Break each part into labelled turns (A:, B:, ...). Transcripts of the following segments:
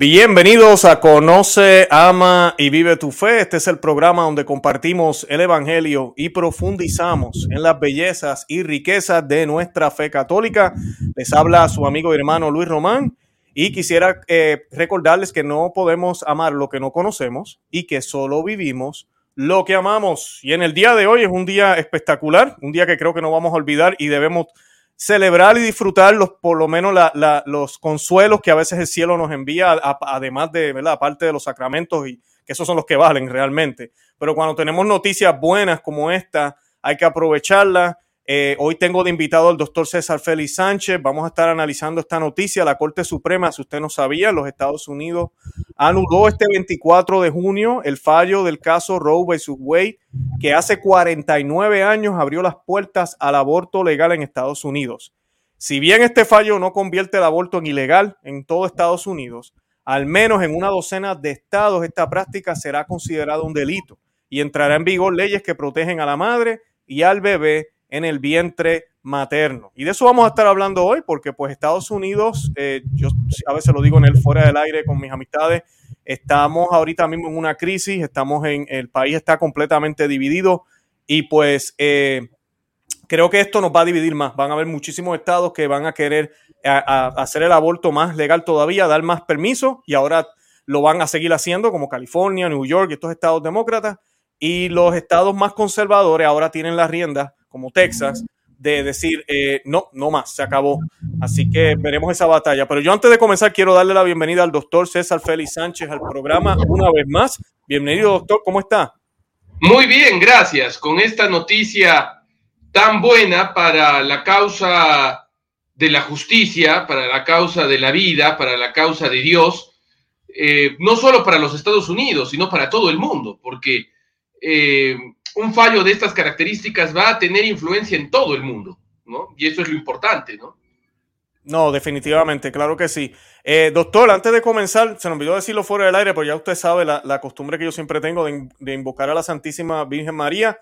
A: Bienvenidos a Conoce, Ama y Vive tu Fe. Este es el programa donde compartimos el Evangelio y profundizamos en las bellezas y riquezas de nuestra fe católica. Les habla su amigo y hermano Luis Román y quisiera eh, recordarles que no podemos amar lo que no conocemos y que solo vivimos lo que amamos. Y en el día de hoy es un día espectacular, un día que creo que no vamos a olvidar y debemos celebrar y disfrutar los, por lo menos los consuelos que a veces el cielo nos envía, además de, ¿verdad? Aparte de los sacramentos y que esos son los que valen realmente. Pero cuando tenemos noticias buenas como esta, hay que aprovecharlas eh, hoy tengo de invitado al doctor César Félix Sánchez. Vamos a estar analizando esta noticia. La Corte Suprema, si usted no sabía, los Estados Unidos anuló este 24 de junio el fallo del caso Roe vs. Wade, que hace 49 años abrió las puertas al aborto legal en Estados Unidos. Si bien este fallo no convierte el aborto en ilegal en todo Estados Unidos, al menos en una docena de estados esta práctica será considerada un delito y entrará en vigor leyes que protegen a la madre y al bebé en el vientre materno. Y de eso vamos a estar hablando hoy, porque pues Estados Unidos, eh, yo a veces lo digo en el fuera del aire con mis amistades, estamos ahorita mismo en una crisis, estamos en, el país está completamente dividido y pues eh, creo que esto nos va a dividir más. Van a haber muchísimos estados que van a querer hacer el aborto más legal todavía, dar más permiso y ahora lo van a seguir haciendo como California, New York y estos estados demócratas. Y los estados más conservadores ahora tienen las riendas como Texas, de decir, eh, no, no más, se acabó. Así que veremos esa batalla. Pero yo antes de comenzar quiero darle la bienvenida al doctor César Félix Sánchez al programa una vez más. Bienvenido, doctor, ¿cómo está?
B: Muy bien, gracias. Con esta noticia tan buena para la causa de la justicia, para la causa de la vida, para la causa de Dios, eh, no solo para los Estados Unidos, sino para todo el mundo, porque eh, un fallo de estas características va a tener influencia en todo el mundo, ¿no? Y eso es lo importante, ¿no?
A: No, definitivamente, claro que sí. Eh, doctor, antes de comenzar, se nos olvidó decirlo fuera del aire, pero ya usted sabe la, costumbre que yo siempre tengo de, invocar a la Santísima Virgen María,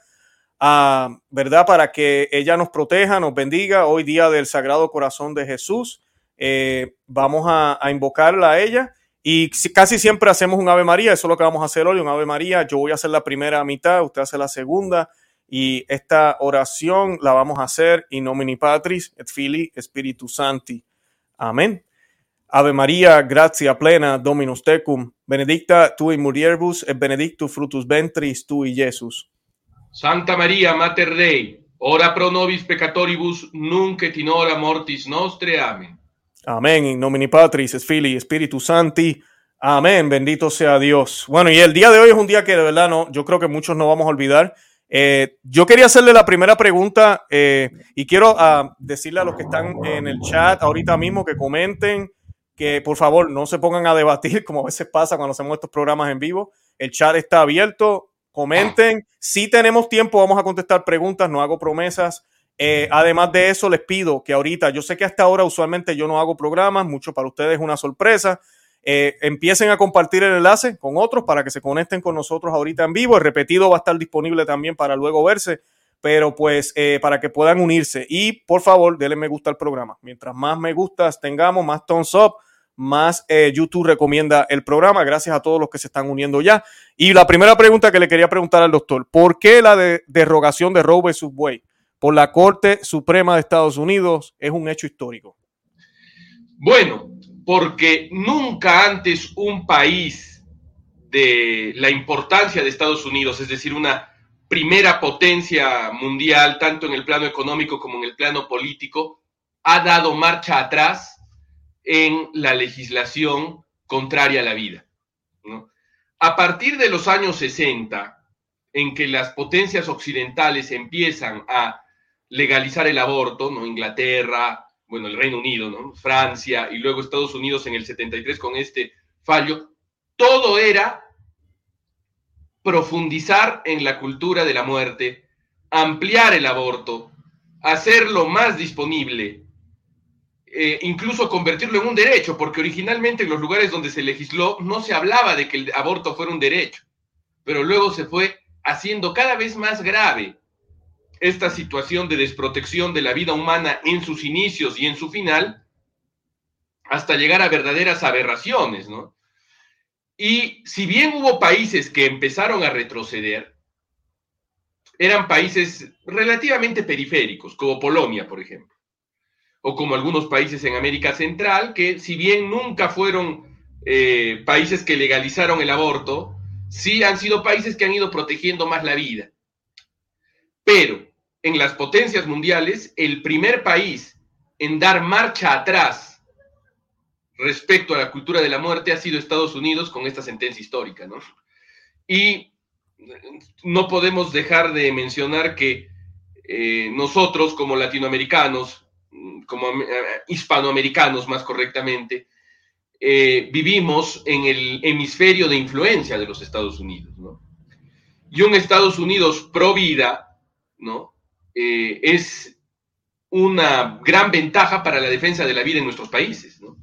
A: ¿verdad? Para que ella nos proteja, nos bendiga. Hoy día del Sagrado Corazón de Jesús, eh, vamos a, a invocarla a ella y casi siempre hacemos un Ave María, eso es lo que vamos a hacer hoy, un Ave María. Yo voy a hacer la primera mitad, usted hace la segunda. Y esta oración la vamos a hacer in nomini Patris et Filii Spiritus Santi. Amén. Ave María, gratia plena, Dominus tecum, benedicta tu in mulieribus et benedictus fructus ventris tui, Jesus.
B: Santa María, Mater Dei, ora pro nobis peccatoribus, nunc et in hora mortis nostre. Amén.
A: Amén. In nomini Patris, es Fili, Espíritu Santi. Amén. Bendito sea Dios. Bueno, y el día de hoy es un día que de verdad no, yo creo que muchos no vamos a olvidar. Eh, yo quería hacerle la primera pregunta eh, y quiero ah, decirle a los que están en el chat ahorita mismo que comenten, que por favor no se pongan a debatir como a veces pasa cuando hacemos estos programas en vivo. El chat está abierto, comenten. Si tenemos tiempo, vamos a contestar preguntas, no hago promesas. Eh, además de eso, les pido que ahorita, yo sé que hasta ahora usualmente yo no hago programas, mucho para ustedes es una sorpresa. Eh, empiecen a compartir el enlace con otros para que se conecten con nosotros ahorita en vivo. El repetido va a estar disponible también para luego verse, pero pues eh, para que puedan unirse. Y por favor, denle me gusta al programa. Mientras más me gustas tengamos, más thumbs up, más YouTube recomienda el programa. Gracias a todos los que se están uniendo ya. Y la primera pregunta que le quería preguntar al doctor, ¿por qué la de derogación de Roe vs. por la Corte Suprema de Estados Unidos es un hecho histórico?
B: Bueno, porque nunca antes un país de la importancia de Estados Unidos, es decir, una primera potencia mundial, tanto en el plano económico como en el plano político, ha dado marcha atrás en la legislación contraria a la vida. A partir de los años 60, en que las potencias occidentales empiezan a legalizar el aborto, ¿no? Inglaterra, bueno, el Reino Unido, ¿no? Francia y luego Estados Unidos en el 73 con este fallo, todo era profundizar en la cultura de la muerte, ampliar el aborto, hacerlo más disponible, eh, incluso convertirlo en un derecho, porque originalmente en los lugares donde se legisló no se hablaba de que el aborto fuera un derecho, pero luego se fue haciendo cada vez más grave esta situación de desprotección de la vida humana en sus inicios y en su final, hasta llegar a verdaderas aberraciones, ¿no? Y si bien hubo países que empezaron a retroceder, eran países relativamente periféricos, como Polonia, por ejemplo, o como algunos países en América Central, que si bien nunca fueron eh, países que legalizaron el aborto, sí han sido países que han ido protegiendo más la vida. Pero en las potencias mundiales, el primer país en dar marcha atrás respecto a la cultura de la muerte ha sido Estados Unidos con esta sentencia histórica, ¿no? Y no podemos dejar de mencionar que eh, nosotros como latinoamericanos, como eh, hispanoamericanos más correctamente, eh, vivimos en el hemisferio de influencia de los Estados Unidos, ¿no? Y un Estados Unidos pro vida, ¿no? es una gran ventaja para la defensa de la vida en nuestros países, ¿no?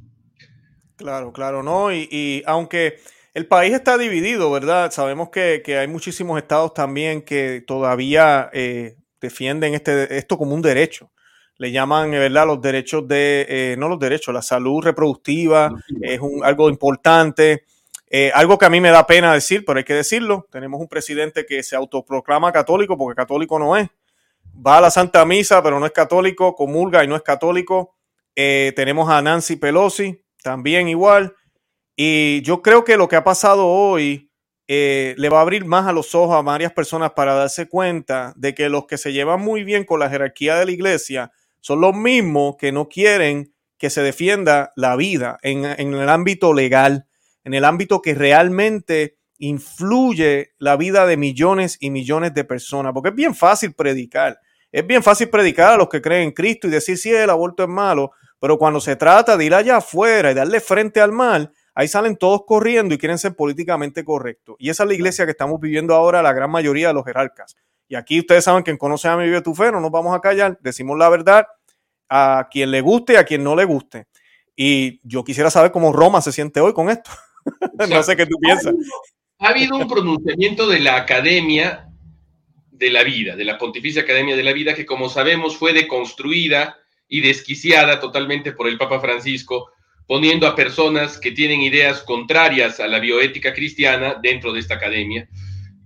A: Claro, claro, ¿no? y aunque el país está dividido, ¿verdad? Sabemos que, hay muchísimos estados también que todavía eh, defienden este, esto como un derecho. Le llaman, ¿verdad? Los derechos de, eh, no los derechos, la salud reproductiva es un, algo importante. Eh, algo que a mí me da pena decir, pero hay que decirlo. Tenemos un presidente que se autoproclama católico porque católico no es. Va a la Santa Misa, pero no es católico. Comulga y no es católico. tenemos a Nancy Pelosi, también igual. Y yo creo que lo que ha pasado hoy eh, le va a abrir más a los ojos a varias personas para darse cuenta de que los que se llevan muy bien con la jerarquía de la iglesia son los mismos que no quieren que se defienda la vida en, en el ámbito legal, en el ámbito que realmente influye la vida de millones y millones de personas, porque es bien fácil predicar. Es bien fácil predicar a los que creen en Cristo y decir si el aborto es malo, pero cuando se trata de ir allá afuera y darle frente al mal, ahí salen todos corriendo y quieren ser políticamente correctos. Y esa es la iglesia que estamos viviendo ahora, la gran mayoría de los jerarcas. Y aquí ustedes saben que en Conoce a mi vive tu fe, no nos vamos a callar, decimos la verdad a quien le guste y a quien no le guste. Y yo quisiera saber cómo Roma se siente hoy con esto. no sé qué tú piensas.
B: Ha habido un pronunciamiento de la Academia de la Vida, de la Pontificia Academia de la Vida, que como sabemos fue deconstruida y desquiciada totalmente por el Papa Francisco poniendo a personas que tienen ideas contrarias a la bioética cristiana dentro de esta academia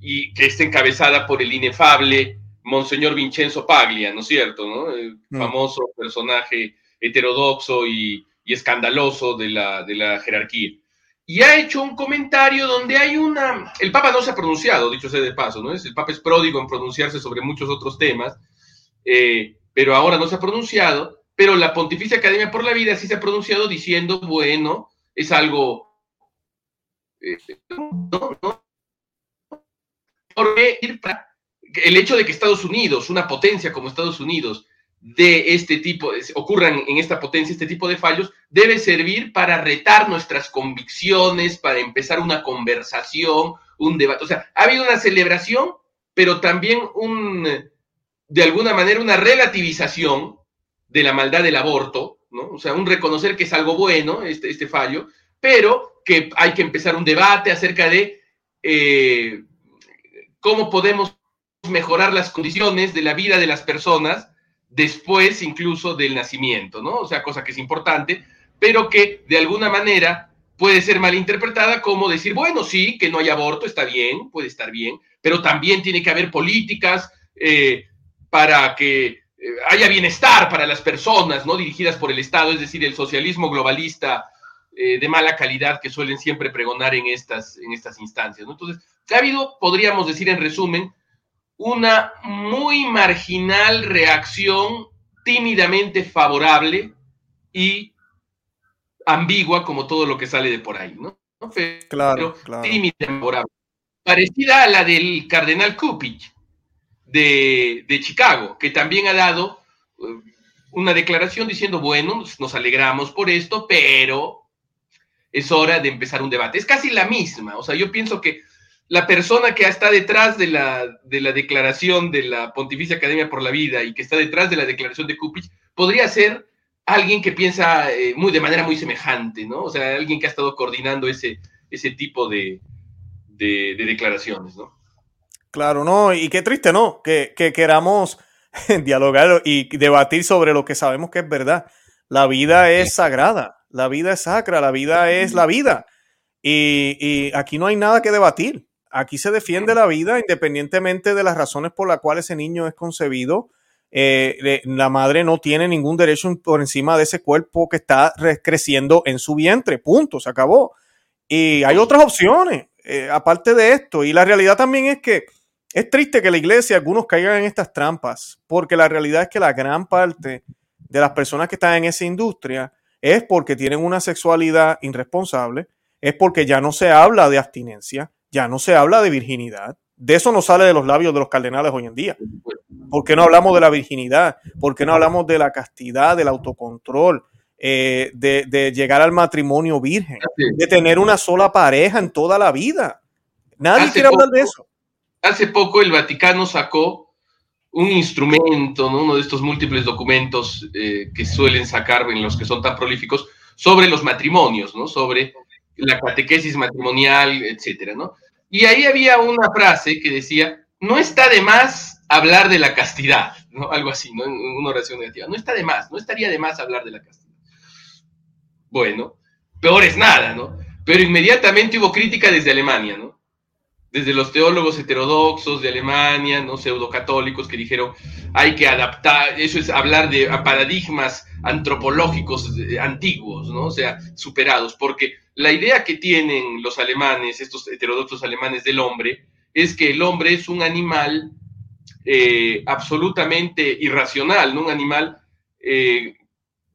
B: y que está encabezada por el inefable Monseñor Vincenzo Paglia, ¿no es cierto? El mm. famoso personaje heterodoxo y, escandaloso de la, de la, jerarquía. Y ha hecho un comentario donde hay una... El Papa no se ha pronunciado, dicho sea de paso, ¿no? El Papa es pródigo en pronunciarse sobre muchos otros temas, eh, pero ahora no se ha pronunciado pero la Pontificia Academia por la Vida sí se ha pronunciado diciendo, bueno, es algo... Eh, no. Porque el hecho de que Estados Unidos, una potencia como Estados Unidos, de este tipo, ocurran en esta potencia este tipo de fallos, debe servir para retar nuestras convicciones, para empezar una conversación, un debate. O sea, ha habido una celebración, pero también un, de alguna manera, una relativización de la maldad del aborto, ¿no? O sea, un reconocer que es algo bueno este, este fallo, pero que hay que empezar un debate acerca de eh, cómo podemos mejorar las condiciones de la vida de las personas después incluso del nacimiento, ¿no? O sea, cosa que es importante, pero que de alguna manera puede ser malinterpretada como decir, bueno, sí, que no hay aborto, está bien, puede estar bien, pero también tiene que haber políticas eh, para que eh, haya bienestar para las personas, ¿no? Dirigidas por el Estado, es decir, el socialismo globalista eh, de mala calidad que suelen siempre pregonar en estas, en estas instancias, ¿no? Entonces, ha habido, podríamos decir en resumen, una muy marginal reacción tímidamente favorable y ambigua como todo lo que sale de por ahí, ¿no?
A: claro, claro.
B: favorable. Parecida a la del cardenal Kupich, de, Chicago, que también ha dado eh, una declaración diciendo, bueno, nos alegramos por esto, pero es hora de empezar un debate. Es casi la misma, o sea, yo pienso que la persona que está detrás de la, de la declaración de la Pontificia Academia por la Vida y que está detrás de la declaración de Kupich podría ser alguien que piensa eh, muy, de manera muy semejante, ¿no? O sea, alguien que ha estado coordinando ese, ese tipo de, de declaraciones, ¿no?
A: Claro, no, y qué triste, ¿no? Que, queramos dialogar y debatir sobre lo que sabemos que es verdad. La vida es sagrada, la vida es sacra, la vida es la vida. Y, aquí no hay nada que debatir. Aquí se defiende la vida independientemente de las razones por las cuales ese niño es concebido. Eh, la madre no tiene ningún derecho por encima de ese cuerpo que está creciendo en su vientre. Punto, se acabó. Y hay otras opciones, eh, aparte de esto. Y la realidad también es que es triste que la iglesia, algunos caigan en estas trampas, porque la realidad es que la gran parte de las personas que están en esa industria es porque tienen una sexualidad irresponsable, es porque ya no se habla de abstinencia, ya no se habla de virginidad. De eso no sale de los labios de los cardenales hoy en día. ¿Por qué no hablamos de la virginidad? ¿Por qué no hablamos de la castidad, del autocontrol, eh, de, llegar al matrimonio virgen, de tener una sola pareja en toda la vida? Nadie quiere hablar de eso.
B: Hace poco el Vaticano sacó un instrumento, uno de estos múltiples documentos eh, que suelen sacar en los que son tan prolíficos, sobre los matrimonios, ¿no? sobre la catequesis matrimonial, etcétera, ¿no? Y ahí había una frase que decía, no está de más hablar de la castidad, ¿no? Algo así, ¿no? Una oración negativa. No está de más, no estaría de más hablar de la castidad. Bueno, peor es nada, ¿no? Pero inmediatamente hubo crítica desde Alemania, ¿no? Desde los teólogos heterodoxos de Alemania, ¿no? Pseudocatólicos que dijeron, hay que adaptar, eso es hablar de paradigmas antropológicos antiguos, ¿no? O sea, superados, porque la idea que tienen los alemanes, estos heterodoxos alemanes del hombre, es que el hombre es un animal eh, absolutamente irracional, ¿no? Un animal eh,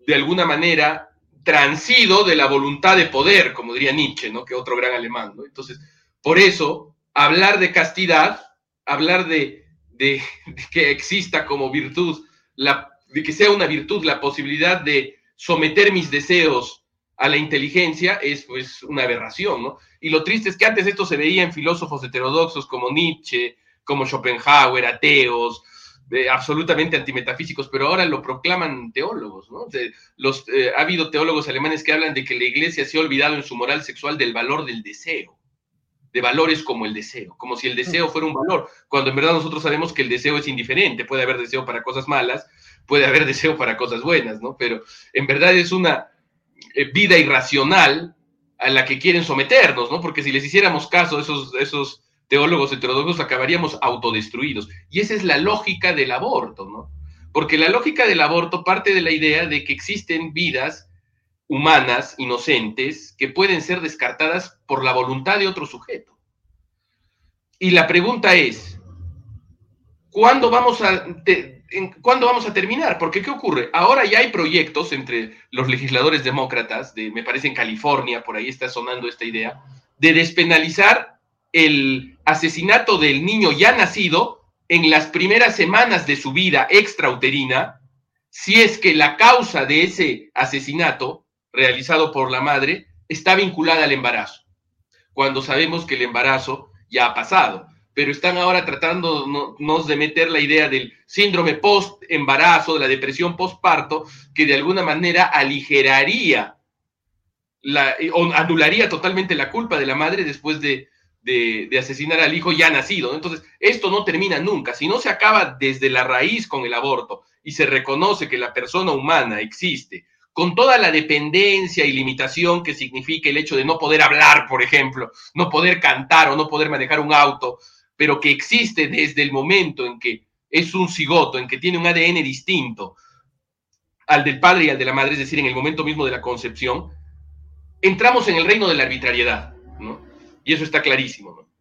B: de alguna manera transido de la voluntad de poder, como diría Nietzsche, ¿no? Que otro gran alemán. Entonces, por eso, hablar de castidad, hablar de, de que exista como virtud la de que sea una virtud la posibilidad de someter mis deseos a la inteligencia es pues una aberración, ¿no? Y lo triste es que antes esto se veía en filósofos heterodoxos como Nietzsche, como Schopenhauer, ateos, absolutamente antimetafísicos, pero ahora lo proclaman teólogos, ¿no? los, eh, ha habido teólogos alemanes que hablan de que la iglesia se ha olvidado en su moral sexual del valor del deseo, de valores como el deseo, como si el deseo fuera un valor, cuando en verdad nosotros sabemos que el deseo es indiferente, puede haber deseo para cosas malas, puede haber deseo para cosas buenas, ¿no? Pero en verdad es una vida irracional a la que quieren someternos, ¿no? Porque si les hiciéramos caso a esos, esos teólogos heterodoxos, acabaríamos autodestruidos. Y esa es la lógica del aborto, ¿no? Porque la lógica del aborto parte de la idea de que existen vidas humanas, inocentes, que pueden ser descartadas por la voluntad de otro sujeto. Y la pregunta es, ¿cuándo vamos a ¿cuándo vamos a terminar? Porque ¿qué ocurre? Ahora ya hay proyectos entre los legisladores demócratas, de, me parece en California, por ahí está sonando esta idea, de despenalizar el asesinato del niño ya nacido en las primeras semanas de su vida extrauterina, si es que la causa de ese asesinato realizado por la madre está vinculada al embarazo, cuando sabemos que el embarazo ya ha pasado pero están ahora tratándonos de meter la idea del síndrome post-embarazo, de la depresión post-parto, que de alguna manera aligeraría la, o anularía totalmente la culpa de la madre después de, de, asesinar al hijo ya nacido. Entonces, esto no termina nunca. Si no se acaba desde la raíz con el aborto y se reconoce que la persona humana existe, con toda la dependencia y limitación que significa el hecho de no poder hablar, por ejemplo, no poder cantar o no poder manejar un auto, pero que existe desde el momento en que es un cigoto, en que tiene un ADN distinto al del padre y al de la madre, es decir, en el momento mismo de la concepción, entramos en el reino de la arbitrariedad, ¿no? Y eso está clarísimo, ¿no?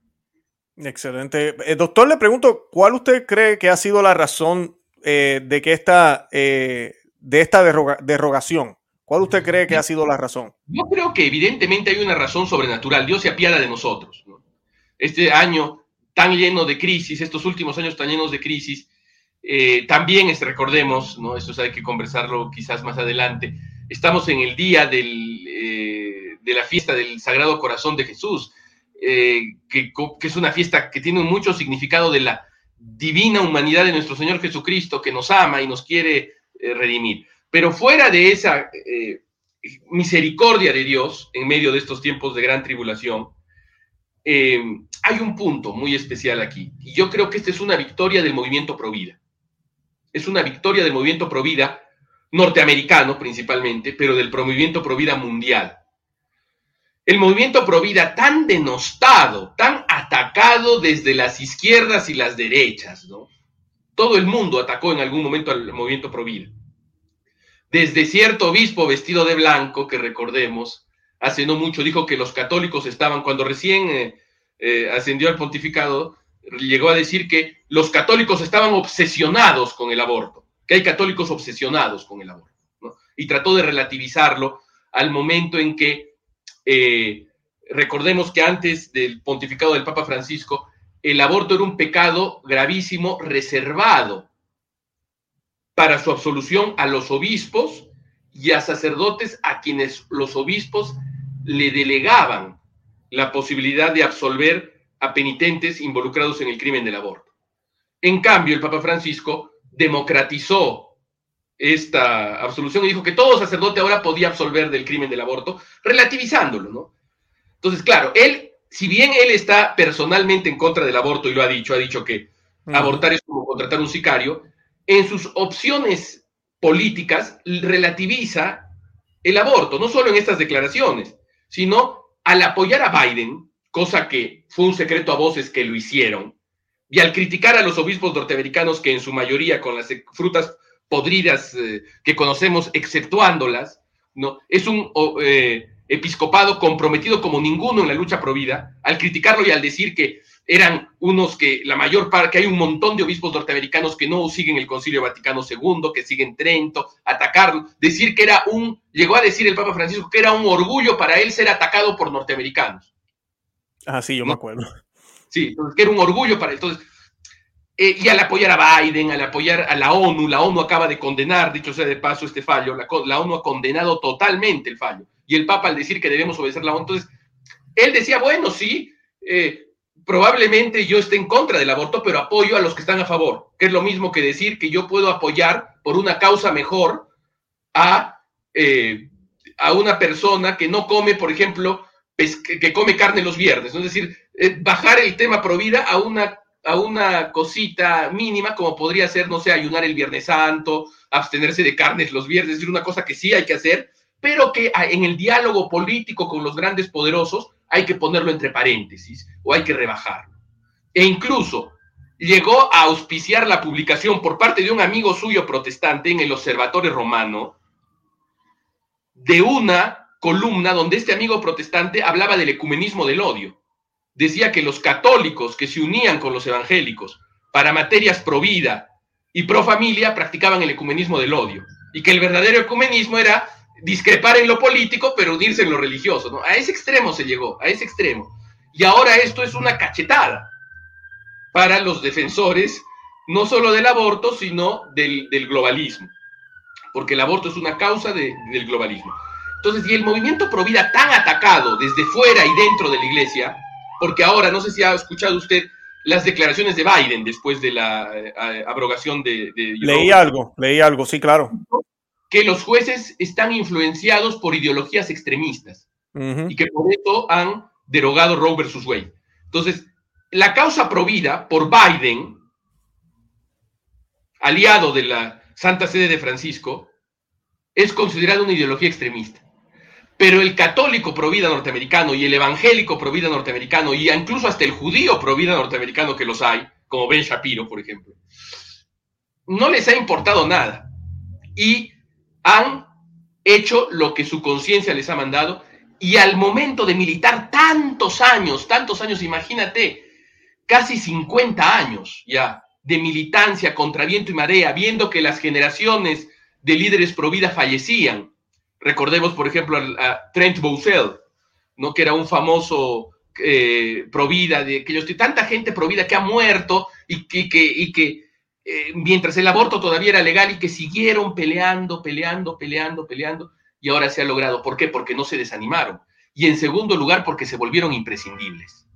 A: Excelente. Eh, doctor, le pregunto, ¿cuál usted cree que ha sido la razón eh, de que esta, eh, de esta derogación? ¿Cuál usted cree que ha sido la razón?
B: Yo creo que evidentemente hay una razón sobrenatural. Dios se apiada de nosotros. ¿no? Este año tan lleno de crisis, estos últimos años tan llenos de crisis, eh, también es, recordemos, ¿no? Eso hay que conversarlo quizás más adelante, estamos en el día del, eh, de la fiesta del Sagrado Corazón de Jesús, eh, que, que, es una fiesta que tiene mucho significado de la divina humanidad de nuestro Señor Jesucristo, que nos ama y nos quiere redimir. Pero fuera de esa misericordia de Dios en medio de estos tiempos de gran tribulación, eh, hay un punto muy especial aquí, y yo creo que esta es una victoria del movimiento Provida. Es una victoria del movimiento Provida norteamericano principalmente, pero del movimiento Provida mundial. el movimiento Provida tan denostado, tan atacado desde las izquierdas y las derechas, ¿no? Todo el mundo atacó en algún momento al movimiento Provida. Desde cierto obispo vestido de blanco, que recordemos, hace no mucho dijo que los católicos estaban, cuando recién eh, eh, ascendió al pontificado, llegó a decir que los católicos estaban obsesionados con el aborto, que hay católicos obsesionados con el aborto, ¿no? y trató de relativizarlo al momento en que, eh, recordemos que antes del pontificado del Papa Francisco, el aborto era un pecado gravísimo reservado para su absolución a los obispos y a sacerdotes a quienes los obispos le delegaban la posibilidad de absolver a penitentes involucrados en el crimen del aborto. En cambio, el Papa Francisco democratizó esta absolución y dijo que todo sacerdote ahora podía absolver del crimen del aborto, relativizándolo, ¿no? Entonces, claro, él si bien él está personalmente en contra del aborto y lo ha dicho, ha dicho que abortar es como contratar un sicario, en sus opciones políticas relativiza el aborto, no solo en estas declaraciones, sino al apoyar a Biden, cosa que fue un secreto a voces que lo hicieron, y al criticar a los obispos norteamericanos que en su mayoría con las frutas podridas eh, que conocemos, exceptuándolas, ¿no? es un eh, episcopado comprometido como ninguno en la lucha pro vida, al criticarlo y al decir que eran unos que la mayor parte, que hay un montón de obispos norteamericanos que no siguen el Concilio Vaticano II, que siguen Trento, atacarlo, decir que era un, llegó a decir el Papa Francisco que era un orgullo para él ser atacado por norteamericanos.
A: Ah, sí, yo me acuerdo.
B: Sí, entonces que era un orgullo para él. Entonces, eh, y al apoyar a Biden, al apoyar a la ONU, la ONU acaba de condenar, dicho sea de paso, este fallo, la, la ONU ha condenado totalmente el fallo y el Papa al decir que debemos obedecer la ONU. Entonces, él decía, bueno, sí, eh, probablemente yo esté en contra del aborto, pero apoyo a los que están a favor, que es lo mismo que decir que yo puedo apoyar por una causa mejor a, eh, a una persona que no come, por ejemplo, que come carne los viernes. Es decir, eh, bajar el tema pro vida a una, a una cosita mínima, como podría ser, no sé, ayunar el Viernes Santo, abstenerse de carnes los viernes, es decir, una cosa que sí hay que hacer, pero que en el diálogo político con los grandes poderosos hay que ponerlo entre paréntesis o hay que rebajarlo. E incluso llegó a auspiciar la publicación por parte de un amigo suyo protestante en el Observatorio Romano de una columna donde este amigo protestante hablaba del ecumenismo del odio. Decía que los católicos que se unían con los evangélicos para materias pro vida y pro familia practicaban el ecumenismo del odio y que el verdadero ecumenismo era discrepar en lo político, pero unirse en lo religioso. ¿no? A ese extremo se llegó, a ese extremo. Y ahora esto es una cachetada para los defensores, no solo del aborto, sino del, globalismo. Porque el aborto es una causa del globalismo. Entonces, y el movimiento pro vida tan atacado desde fuera y dentro de la iglesia, porque ahora, no sé si ha escuchado usted las declaraciones de Biden después de la eh, abrogación de, de...
A: Leí algo, leí algo, sí, claro
B: que los jueces están influenciados por ideologías extremistas y que por eso han derogado Roe versus Wade. Entonces, la causa provida por Biden, aliado de la Santa Sede de Francisco, es considerada una ideología extremista. Pero el católico provida norteamericano y el evangélico provida norteamericano y incluso hasta el judío provida norteamericano que los hay, como Ben Shapiro, por ejemplo, no les ha importado nada. Y han hecho lo que su conciencia les ha mandado y al momento de militar tantos años, tantos años, imagínate, casi 50 años ya de militancia contra viento y marea, viendo que las generaciones de líderes pro vida fallecían. Recordemos, por ejemplo, a, Trent Boussel, ¿no? que era un famoso eh, pro vida de tanta gente pro vida que ha muerto y que, y que eh, mientras el aborto todavía era legal y que siguieron peleando, peleando, peleando, peleando, y ahora se ha logrado. ¿Por qué? Porque no se desanimaron. Y en segundo lugar, porque se volvieron imprescindibles.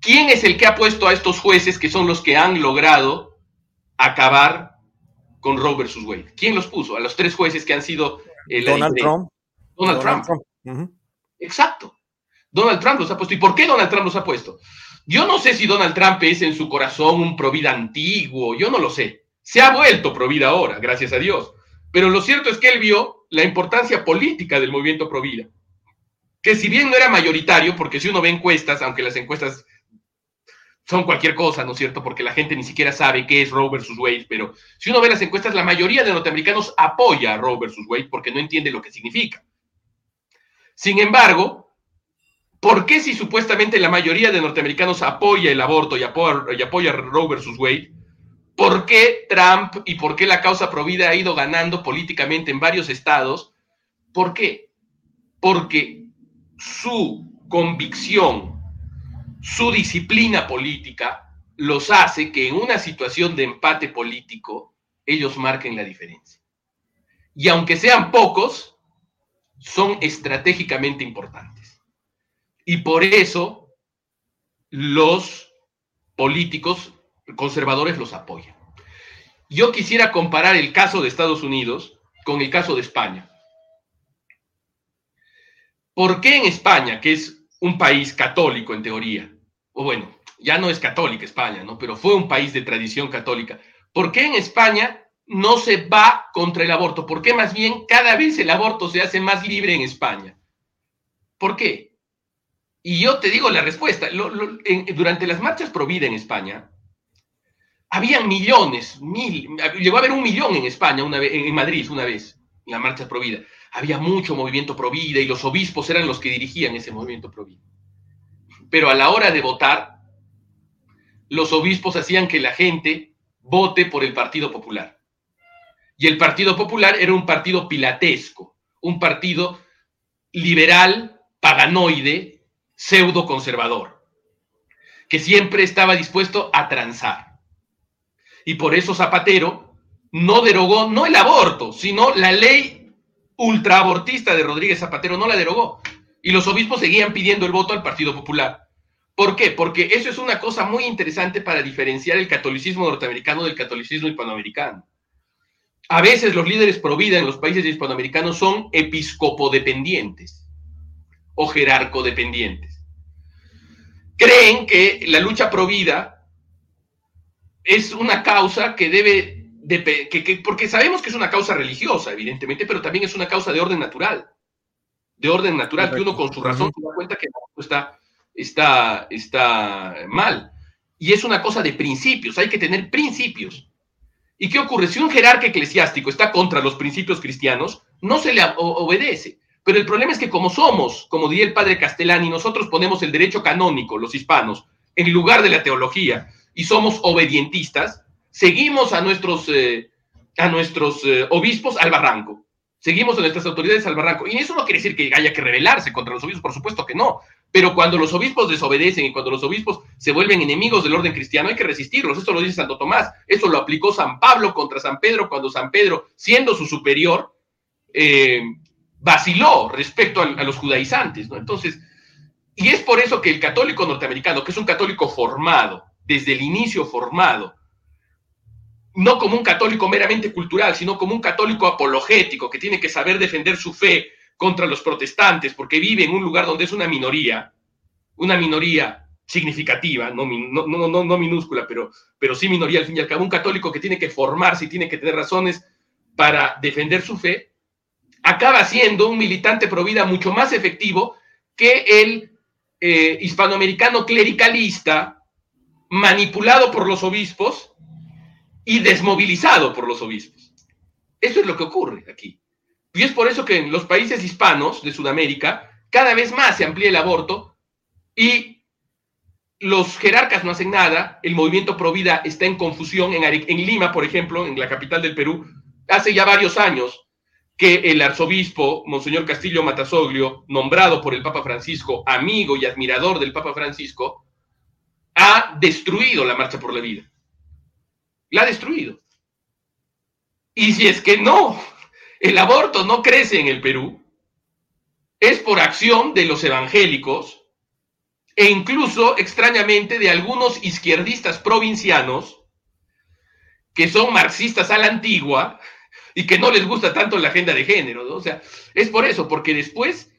B: ¿Quién es el que ha puesto a estos jueces que son los que han logrado acabar con Roe versus Wade? ¿Quién los puso? A los tres jueces que han sido...
A: Eh, Donald Trump.
B: Donald, Trump. Exacto. Donald Trump los ha puesto. ¿Y por qué Donald Trump los ha puesto? Yo no sé si Donald Trump es en su corazón un provida antiguo, yo no lo sé. Se ha vuelto provida ahora, gracias a Dios. Pero lo cierto es que él vio la importancia política del movimiento provida. que si bien no era mayoritario, porque si uno ve encuestas, aunque las encuestas son cualquier cosa, ¿no es cierto? Porque la gente ni siquiera sabe qué es Roe versus Wade, pero si uno ve las encuestas, la mayoría de norteamericanos apoya a Roe versus Wade porque no entiende lo que significa. Sin embargo, ¿por qué si supuestamente la mayoría de norteamericanos apoya el aborto y apoya, y apoya Roe versus Wade, por qué Trump y por qué la causa provida ha ido ganando políticamente en varios estados? ¿Por qué? Porque su convicción su disciplina política los hace que en una situación de empate político ellos marquen la diferencia. Y aunque sean pocos, son estratégicamente importantes. Y por eso los políticos conservadores los apoyan. Yo quisiera comparar el caso de Estados Unidos con el caso de España. ¿Por qué en España, que es un país católico en teoría, o bueno, ya no es católica España, ¿no? Pero fue un país de tradición católica. ¿Por qué en España no se va contra el aborto? ¿Por qué más bien cada vez el aborto se hace más libre en España? ¿Por qué? Y yo te digo la respuesta. durante las marchas pro vida en España, habían millones, mil, llegó a haber un millón en España, una vez, en Madrid una vez, en las marchas pro vida había mucho movimiento pro vida y los obispos eran los que dirigían ese movimiento pro vida. Pero a la hora de votar, los obispos hacían que la gente vote por el Partido Popular. Y el Partido Popular era un partido pilatesco, un partido liberal, paganoide, pseudo conservador, que siempre estaba dispuesto a transar. Y por eso Zapatero no derogó no el aborto, sino la ley ultraabortista de Rodríguez Zapatero no la derogó. Y los obispos seguían pidiendo el voto al Partido Popular. ¿Por qué? Porque eso es una cosa muy interesante para diferenciar el catolicismo norteamericano del catolicismo hispanoamericano. A veces los líderes pro vida en los países hispanoamericanos son episcopodependientes o jerarcodependientes. Creen que la lucha pro vida es una causa que debe porque sabemos que es una causa religiosa, evidentemente, pero también es una causa de orden natural. De orden natural, que uno con su razón se da cuenta que está, está, está mal. Y es una cosa de principios, hay que tener principios. ¿Y qué ocurre? Si un jerarca eclesiástico está contra los principios cristianos, no se le obedece. Pero el problema es que como somos, como diría el padre Castellani, nosotros ponemos el derecho canónico, los hispanos, en lugar de la teología, y somos obedientistas, seguimos a nuestros, eh, a nuestros eh, obispos al barranco. Seguimos a nuestras autoridades al barranco. Y eso no quiere decir que haya que rebelarse contra los obispos, por supuesto que no. Pero cuando los obispos desobedecen y cuando los obispos se vuelven enemigos del orden cristiano, hay que resistirlos. Eso lo dice Santo Tomás. Eso lo aplicó San Pablo contra San Pedro cuando San Pedro, siendo su superior, eh, vaciló respecto a, los judaizantes. ¿no? Entonces, y es por eso que el católico norteamericano, que es un católico formado, desde el inicio formado, no como un católico meramente cultural, sino como un católico apologético que tiene que saber defender su fe contra los protestantes, porque vive en un lugar donde es una minoría, una minoría significativa, no, no minúscula, pero, pero sí minoría al fin y al cabo, un católico que tiene que formarse y tiene que tener razones para defender su fe, acaba siendo un militante pro vida mucho más efectivo que el eh, hispanoamericano clericalista manipulado por los obispos y desmovilizado por los obispos. Eso es lo que ocurre aquí. Y es por eso que en los países hispanos de Sudamérica cada vez más se amplía el aborto y los jerarcas no hacen nada, el movimiento pro vida está en confusión. En Lima, por ejemplo, en la capital del Perú, hace ya varios años que el arzobispo, Monseñor Castillo Matasoglio, nombrado por el Papa Francisco, amigo y admirador del Papa Francisco, ha destruido la marcha por la vida la ha destruido. Y si es que no, el aborto no crece en el Perú, es por acción de los evangélicos e incluso extrañamente de algunos izquierdistas provincianos que son marxistas a la antigua y que no les gusta tanto la agenda de género, O sea, es por eso, porque después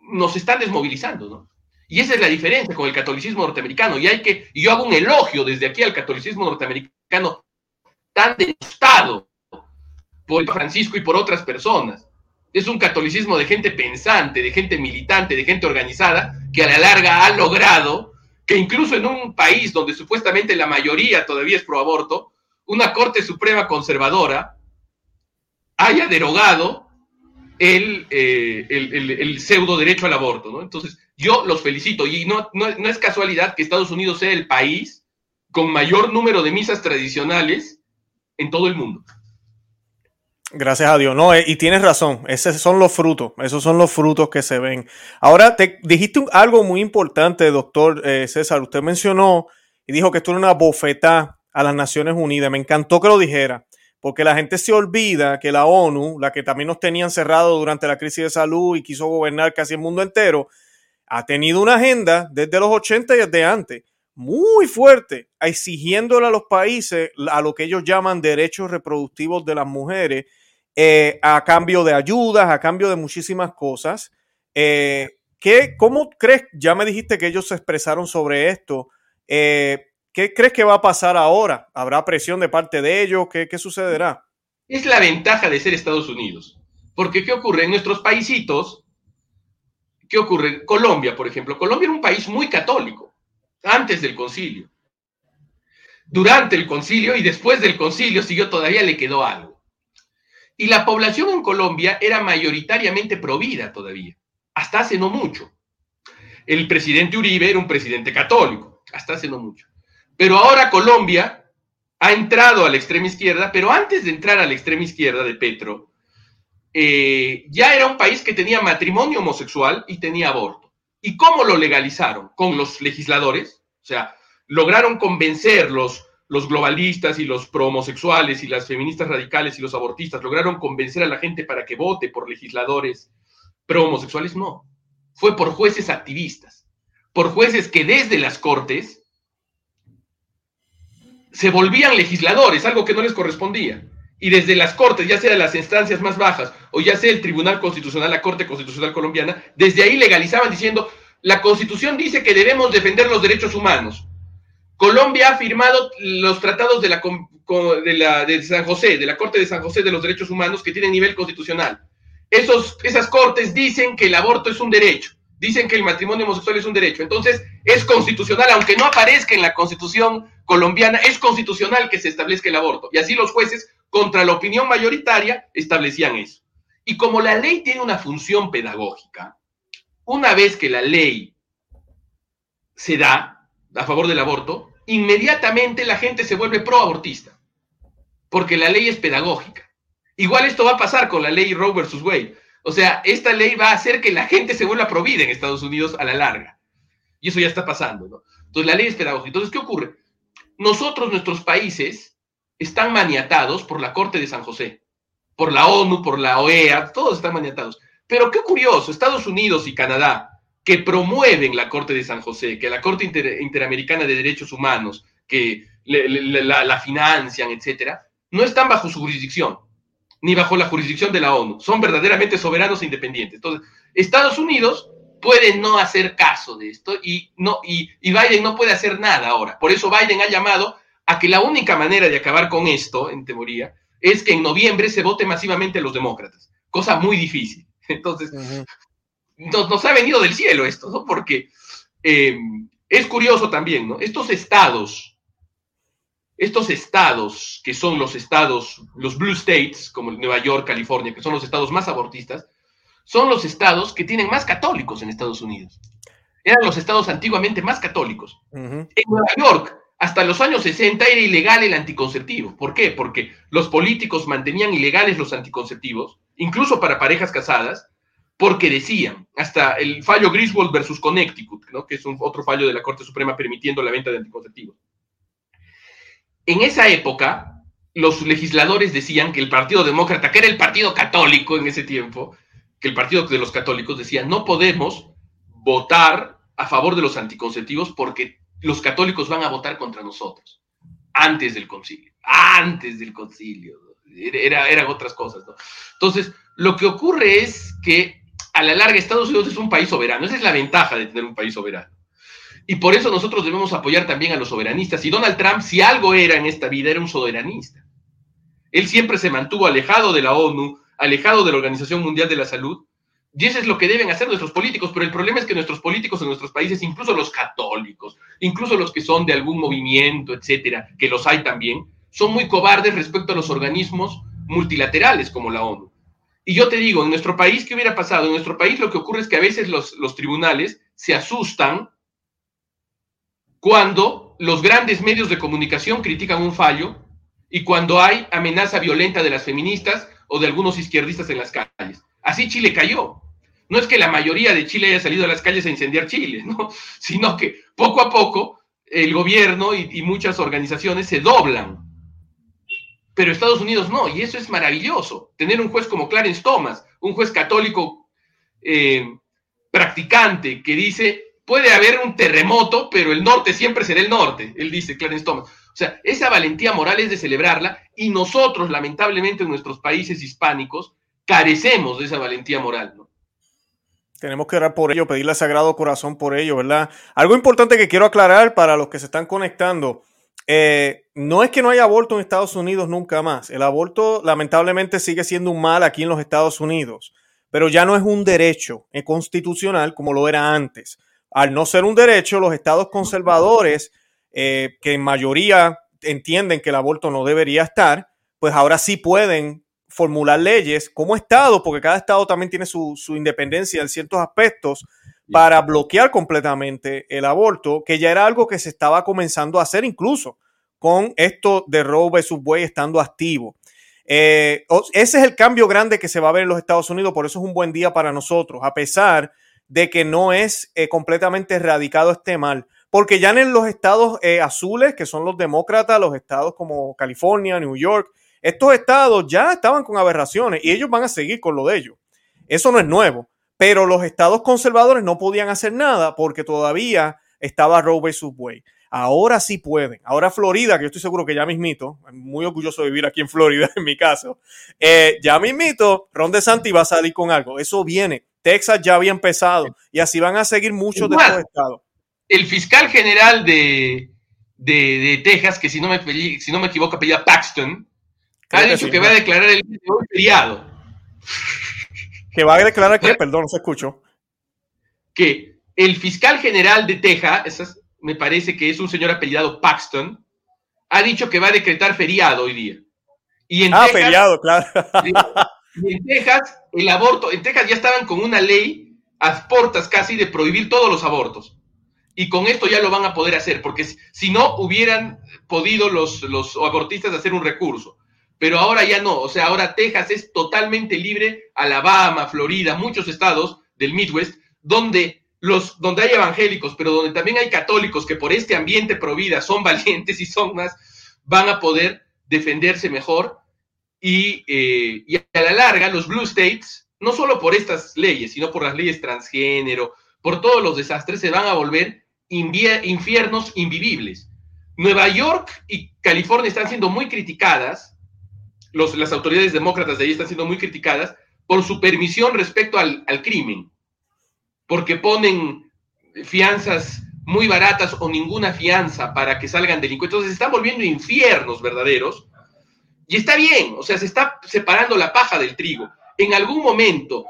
B: nos están desmovilizando, ¿no? Y esa es la diferencia con el catolicismo norteamericano. Y hay que, y yo hago un elogio desde aquí al catolicismo norteamericano tan denostado por Francisco y por otras personas. Es un catolicismo de gente pensante, de gente militante, de gente organizada, que a la larga ha logrado que incluso en un país donde supuestamente la mayoría todavía es pro aborto, una Corte Suprema conservadora haya derogado el, eh, el, pseudo derecho al aborto. ¿no? Entonces, yo los felicito y no, no, no, es casualidad que Estados Unidos sea el país con mayor número de misas tradicionales en todo el mundo.
A: Gracias a Dios. No, eh, y tienes razón. Esos son los frutos. Esos son los frutos que se ven. Ahora, te dijiste algo muy importante, doctor eh, César. Usted mencionó y dijo que esto era una bofetada a las Naciones Unidas. Me encantó que lo dijera, porque la gente se olvida que la ONU, la que también nos tenía encerrados durante la crisis de salud y quiso gobernar casi el mundo entero, ha tenido una agenda desde los 80 y desde antes muy fuerte, exigiéndole a los países a lo que ellos llaman derechos reproductivos de las mujeres, eh, a cambio de ayudas, a cambio de muchísimas cosas. Eh, ¿qué, ¿Cómo crees? Ya me dijiste que ellos se expresaron sobre esto. Eh, ¿Qué crees que va a pasar ahora? ¿Habrá presión de parte de ellos? ¿Qué, ¿Qué sucederá?
B: Es la ventaja de ser Estados Unidos. Porque ¿qué ocurre? En nuestros paisitos, ¿qué ocurre? Colombia, por ejemplo. Colombia era un país muy católico antes del concilio. Durante el concilio y después del concilio siguió todavía le quedó algo. Y la población en Colombia era mayoritariamente provida todavía, hasta hace no mucho. El presidente Uribe era un presidente católico, hasta hace no mucho. Pero ahora Colombia ha entrado a la extrema izquierda, pero antes de entrar a la extrema izquierda de Petro, eh, ya era un país que tenía matrimonio homosexual y tenía aborto. ¿Y cómo lo legalizaron? Con los legisladores, o sea, lograron convencer los, los globalistas y los pro-homosexuales y las feministas radicales y los abortistas, lograron convencer a la gente para que vote por legisladores pro-homosexuales, no. Fue por jueces activistas, por jueces que desde las cortes se volvían legisladores, algo que no les correspondía. Y desde las cortes, ya sea las instancias más bajas o ya sea el Tribunal Constitucional, la Corte Constitucional Colombiana, desde ahí legalizaban diciendo, la Constitución dice que debemos defender los derechos humanos. Colombia ha firmado los tratados de, la, de, la, de San José, de la Corte de San José de los Derechos Humanos que tienen nivel constitucional. Esos, esas cortes dicen que el aborto es un derecho, dicen que el matrimonio homosexual es un derecho. Entonces, es constitucional, aunque no aparezca en la Constitución colombiana, es constitucional que se establezca el aborto. Y así los jueces contra la opinión mayoritaria, establecían eso. Y como la ley tiene una función pedagógica, una vez que la ley se da a favor del aborto, inmediatamente la gente se vuelve pro-abortista, porque la ley es pedagógica. Igual esto va a pasar con la ley Roe versus Wade. O sea, esta ley va a hacer que la gente se vuelva provida en Estados Unidos a la larga. Y eso ya está pasando, ¿no? Entonces, la ley es pedagógica. Entonces, ¿qué ocurre? Nosotros, nuestros países, están maniatados por la Corte de San José, por la ONU, por la OEA, todos están maniatados. Pero qué curioso, Estados Unidos y Canadá, que promueven la Corte de San José, que la Corte Interamericana de Derechos Humanos, que la, financian, etcétera, no están bajo su jurisdicción, ni bajo la jurisdicción de la ONU. Son verdaderamente soberanos e independientes. Entonces, Estados Unidos puede no hacer caso de esto y, no, y Biden no puede hacer nada ahora. Por eso Biden ha llamado a que la única manera de acabar con esto, en teoría, es que en noviembre se vote masivamente los demócratas, cosa muy difícil. Entonces, nos, ha venido del cielo esto, ¿no? Porque eh, es curioso también, ¿no? Estos estados, estos estados que son los estados, los blue states, como Nueva York, California, que son los estados más abortistas, son los estados que tienen más católicos en Estados Unidos. Eran los estados antiguamente más católicos. En Nueva York, hasta los años 60 era ilegal el anticonceptivo. ¿Por qué? Porque los políticos mantenían ilegales los anticonceptivos, incluso para parejas casadas, porque decían, hasta el fallo Griswold versus Connecticut, que es un, otro fallo de la Corte Suprema permitiendo la venta de anticonceptivos. En esa época, los legisladores decían que el Partido Demócrata, que era el partido católico en ese tiempo, que el Partido de los Católicos decía, no podemos votar a favor de los anticonceptivos porque los católicos van a votar contra nosotros, antes del concilio, antes del concilio, era, eran otras cosas, ¿no? Entonces, lo que ocurre es que a la larga Estados Unidos es un país soberano, esa es la ventaja de tener un país soberano. Y por eso nosotros debemos apoyar también a los soberanistas. Y Donald Trump, si algo era en esta vida, era un soberanista. Él siempre se mantuvo alejado de la ONU, alejado de la Organización Mundial de la Salud. Y eso es lo que deben hacer nuestros políticos, pero el problema es que nuestros políticos en nuestros países, incluso los católicos, incluso los que son de algún movimiento, etcétera, que los hay también, son muy cobardes respecto a los organismos multilaterales como la ONU. Y yo te digo, en nuestro país, ¿qué hubiera pasado? En nuestro país lo que ocurre es que a veces los, los tribunales se asustan cuando los grandes medios de comunicación critican un fallo y cuando hay amenaza violenta de las feministas o de algunos izquierdistas en las calles. Así Chile cayó. No es que la mayoría de Chile haya salido a las calles a incendiar Chile, ¿no? sino que poco a poco el gobierno y, muchas organizaciones se doblan. Pero Estados Unidos no, y eso es maravilloso. Tener un juez como Clarence Thomas, un juez católico eh, practicante que dice, puede haber un terremoto, pero el norte siempre será el norte, él dice, Clarence Thomas. O sea, esa valentía moral es de celebrarla y nosotros, lamentablemente, en nuestros países hispánicos, carecemos de esa valentía moral.
A: Tenemos que orar por ello, pedirle al Sagrado Corazón por ello, ¿verdad? Algo importante que quiero aclarar para los que se están conectando. Eh, no es que no haya aborto en Estados Unidos nunca más. El aborto lamentablemente sigue siendo un mal aquí en los Estados Unidos, pero ya no es un derecho constitucional como lo era antes. Al no ser un derecho, los estados conservadores, eh, que en mayoría entienden que el aborto no debería estar, pues ahora sí pueden formular leyes como Estado, porque cada Estado también tiene su, independencia en ciertos aspectos, para bloquear completamente el aborto, que ya era algo que se estaba comenzando a hacer incluso con esto de Roe vs. Wade estando activo. Eh, ese es el cambio grande que se va a ver en los Estados Unidos, por eso es un buen día para nosotros, a pesar de que no es eh, completamente erradicado este mal. Porque ya en los estados eh, azules, que son los demócratas, los estados como California, New York, estos estados ya estaban con aberraciones y ellos van a seguir con lo de ellos. Eso no es nuevo. Pero los estados conservadores no podían hacer nada porque todavía estaba Roe vs. Wade. Ahora sí pueden. Ahora Florida, que yo estoy seguro que ya mismito, muy orgulloso de vivir aquí en Florida en mi caso, eh, ya mismito, Ron DeSantis va a salir con algo. Eso viene. Texas ya había empezado y así van a seguir muchos de estos estados.
B: El fiscal general de, de, Texas, que si no me, si no me equivoco, apellida Paxton, ha dicho que va a declarar el feriado.
A: ¿Que va a declarar qué? Perdón, no se escuchó.
B: Que el fiscal general de Texas, me parece que es un señor apellidado Paxton, ha dicho que va a decretar feriado hoy día.
A: Y en ah, feriado, claro.
B: En Texas, el aborto, en Texas ya estaban con una ley a portas casi de prohibir todos los abortos. Y con esto ya lo van a poder hacer, porque si no hubieran podido los, los abortistas hacer un recurso. Pero ahora ya no, o sea, ahora Texas es totalmente libre, Alabama, Florida, muchos estados del Midwest, donde los, donde hay evangélicos, pero donde también hay católicos que por este ambiente pro vida son valientes y son más, van a poder defenderse mejor eh, y, a la larga, los Blue States, no solo por estas leyes, sino por las leyes transgénero, por todos los desastres, se van a volver infiernos invivibles. Nueva York y California están siendo muy criticadas, las autoridades demócratas de ahí están siendo muy criticadas por su permisión respecto al, al crimen, porque ponen fianzas muy baratas o ninguna fianza para que salgan delincuentes. Entonces se están volviendo infiernos verdaderos y está bien, o sea, se está separando la paja del trigo. En algún momento,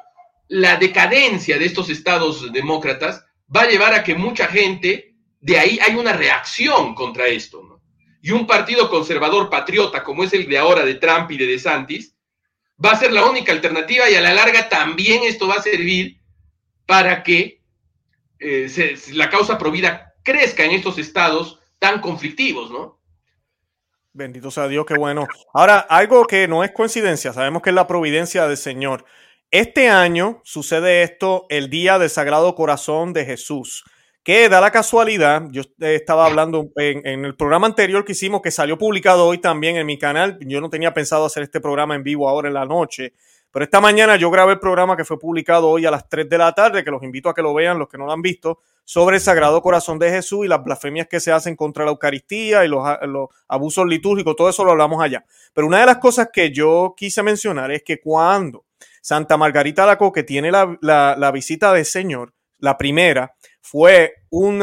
B: la decadencia de estos estados demócratas va a llevar a que mucha gente, de ahí hay una reacción contra esto. ¿no? Y un partido conservador patriota como es el de ahora de Trump y de DeSantis, va a ser la única alternativa y a la larga también esto va a servir para que eh, la causa provida crezca en estos estados tan conflictivos, ¿no?
A: Bendito sea Dios, qué bueno. Ahora, algo que no es coincidencia, sabemos que es la providencia del Señor. Este año sucede esto el día del Sagrado Corazón de Jesús, que da la casualidad, yo estaba hablando en, el programa anterior que hicimos, que salió publicado hoy también en mi canal, yo no tenía pensado hacer este programa en vivo ahora en la noche, pero esta mañana yo grabé el programa que fue publicado hoy a las 3 de la tarde, que los invito a que lo vean, los que no lo han visto, sobre el Sagrado Corazón de Jesús y las blasfemias que se hacen contra la Eucaristía y los, abusos litúrgicos, todo eso lo hablamos allá. Pero una de las cosas que yo quise mencionar es que cuando Santa Margarita Laco, que tiene la, visita del Señor, la primera, fue un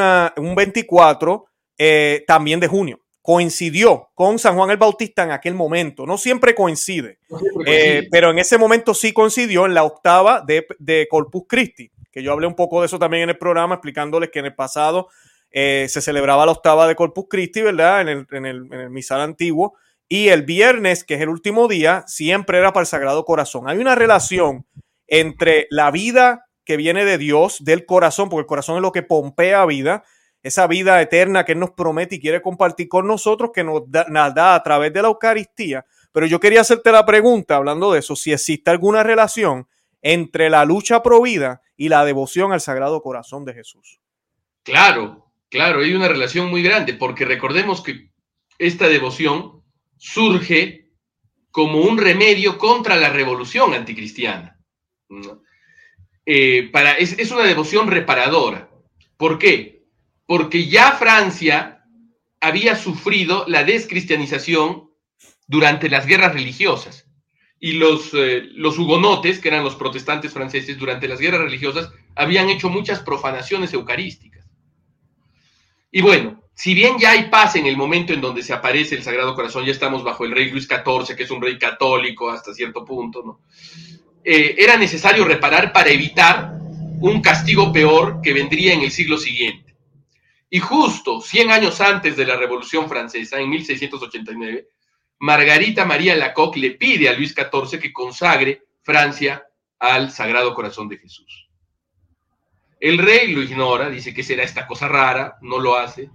A: 24 eh, también de junio. Coincidió con San Juan el Bautista en aquel momento. No siempre coincide, eh, pero en ese momento sí coincidió en la octava de, Corpus Christi, que yo hablé un poco de eso también en el programa, explicándoles que en el pasado eh, se celebraba la octava de Corpus Christi, ¿verdad? En el, en, el, en el misal antiguo. Y el viernes, que es el último día, siempre era para el Sagrado Corazón. Hay una relación entre la vida que viene de Dios, del corazón, porque el corazón es lo que pompea vida, esa vida eterna que Él nos promete y quiere compartir con nosotros, que nos da, a través de la Eucaristía. Pero yo quería hacerte la pregunta, hablando de eso, si existe alguna relación entre la lucha pro vida y la devoción al Sagrado Corazón de Jesús.
B: Claro, claro, hay una relación muy grande, porque recordemos que esta devoción surge como un remedio contra la revolución anticristiana. Eh, para, es, es, una devoción reparadora. ¿Por qué? Porque ya Francia había sufrido la descristianización durante las guerras religiosas. Y los, eh, los hugonotes, que eran los protestantes franceses, durante las guerras religiosas, habían hecho muchas profanaciones eucarísticas. Y bueno, si bien ya hay paz en el momento en donde se aparece el Sagrado Corazón, ya estamos bajo el rey Luis XIV, que es un rey católico hasta cierto punto, ¿no? Eh, era necesario reparar para evitar un castigo peor que vendría en el siglo siguiente. Y justo 100 años antes de la Revolución Francesa, en 1689, Margarita María Lacoque le pide a Luis XIV que consagre Francia al Sagrado Corazón de Jesús. El rey lo ignora, dice que será esta cosa rara, no lo hace,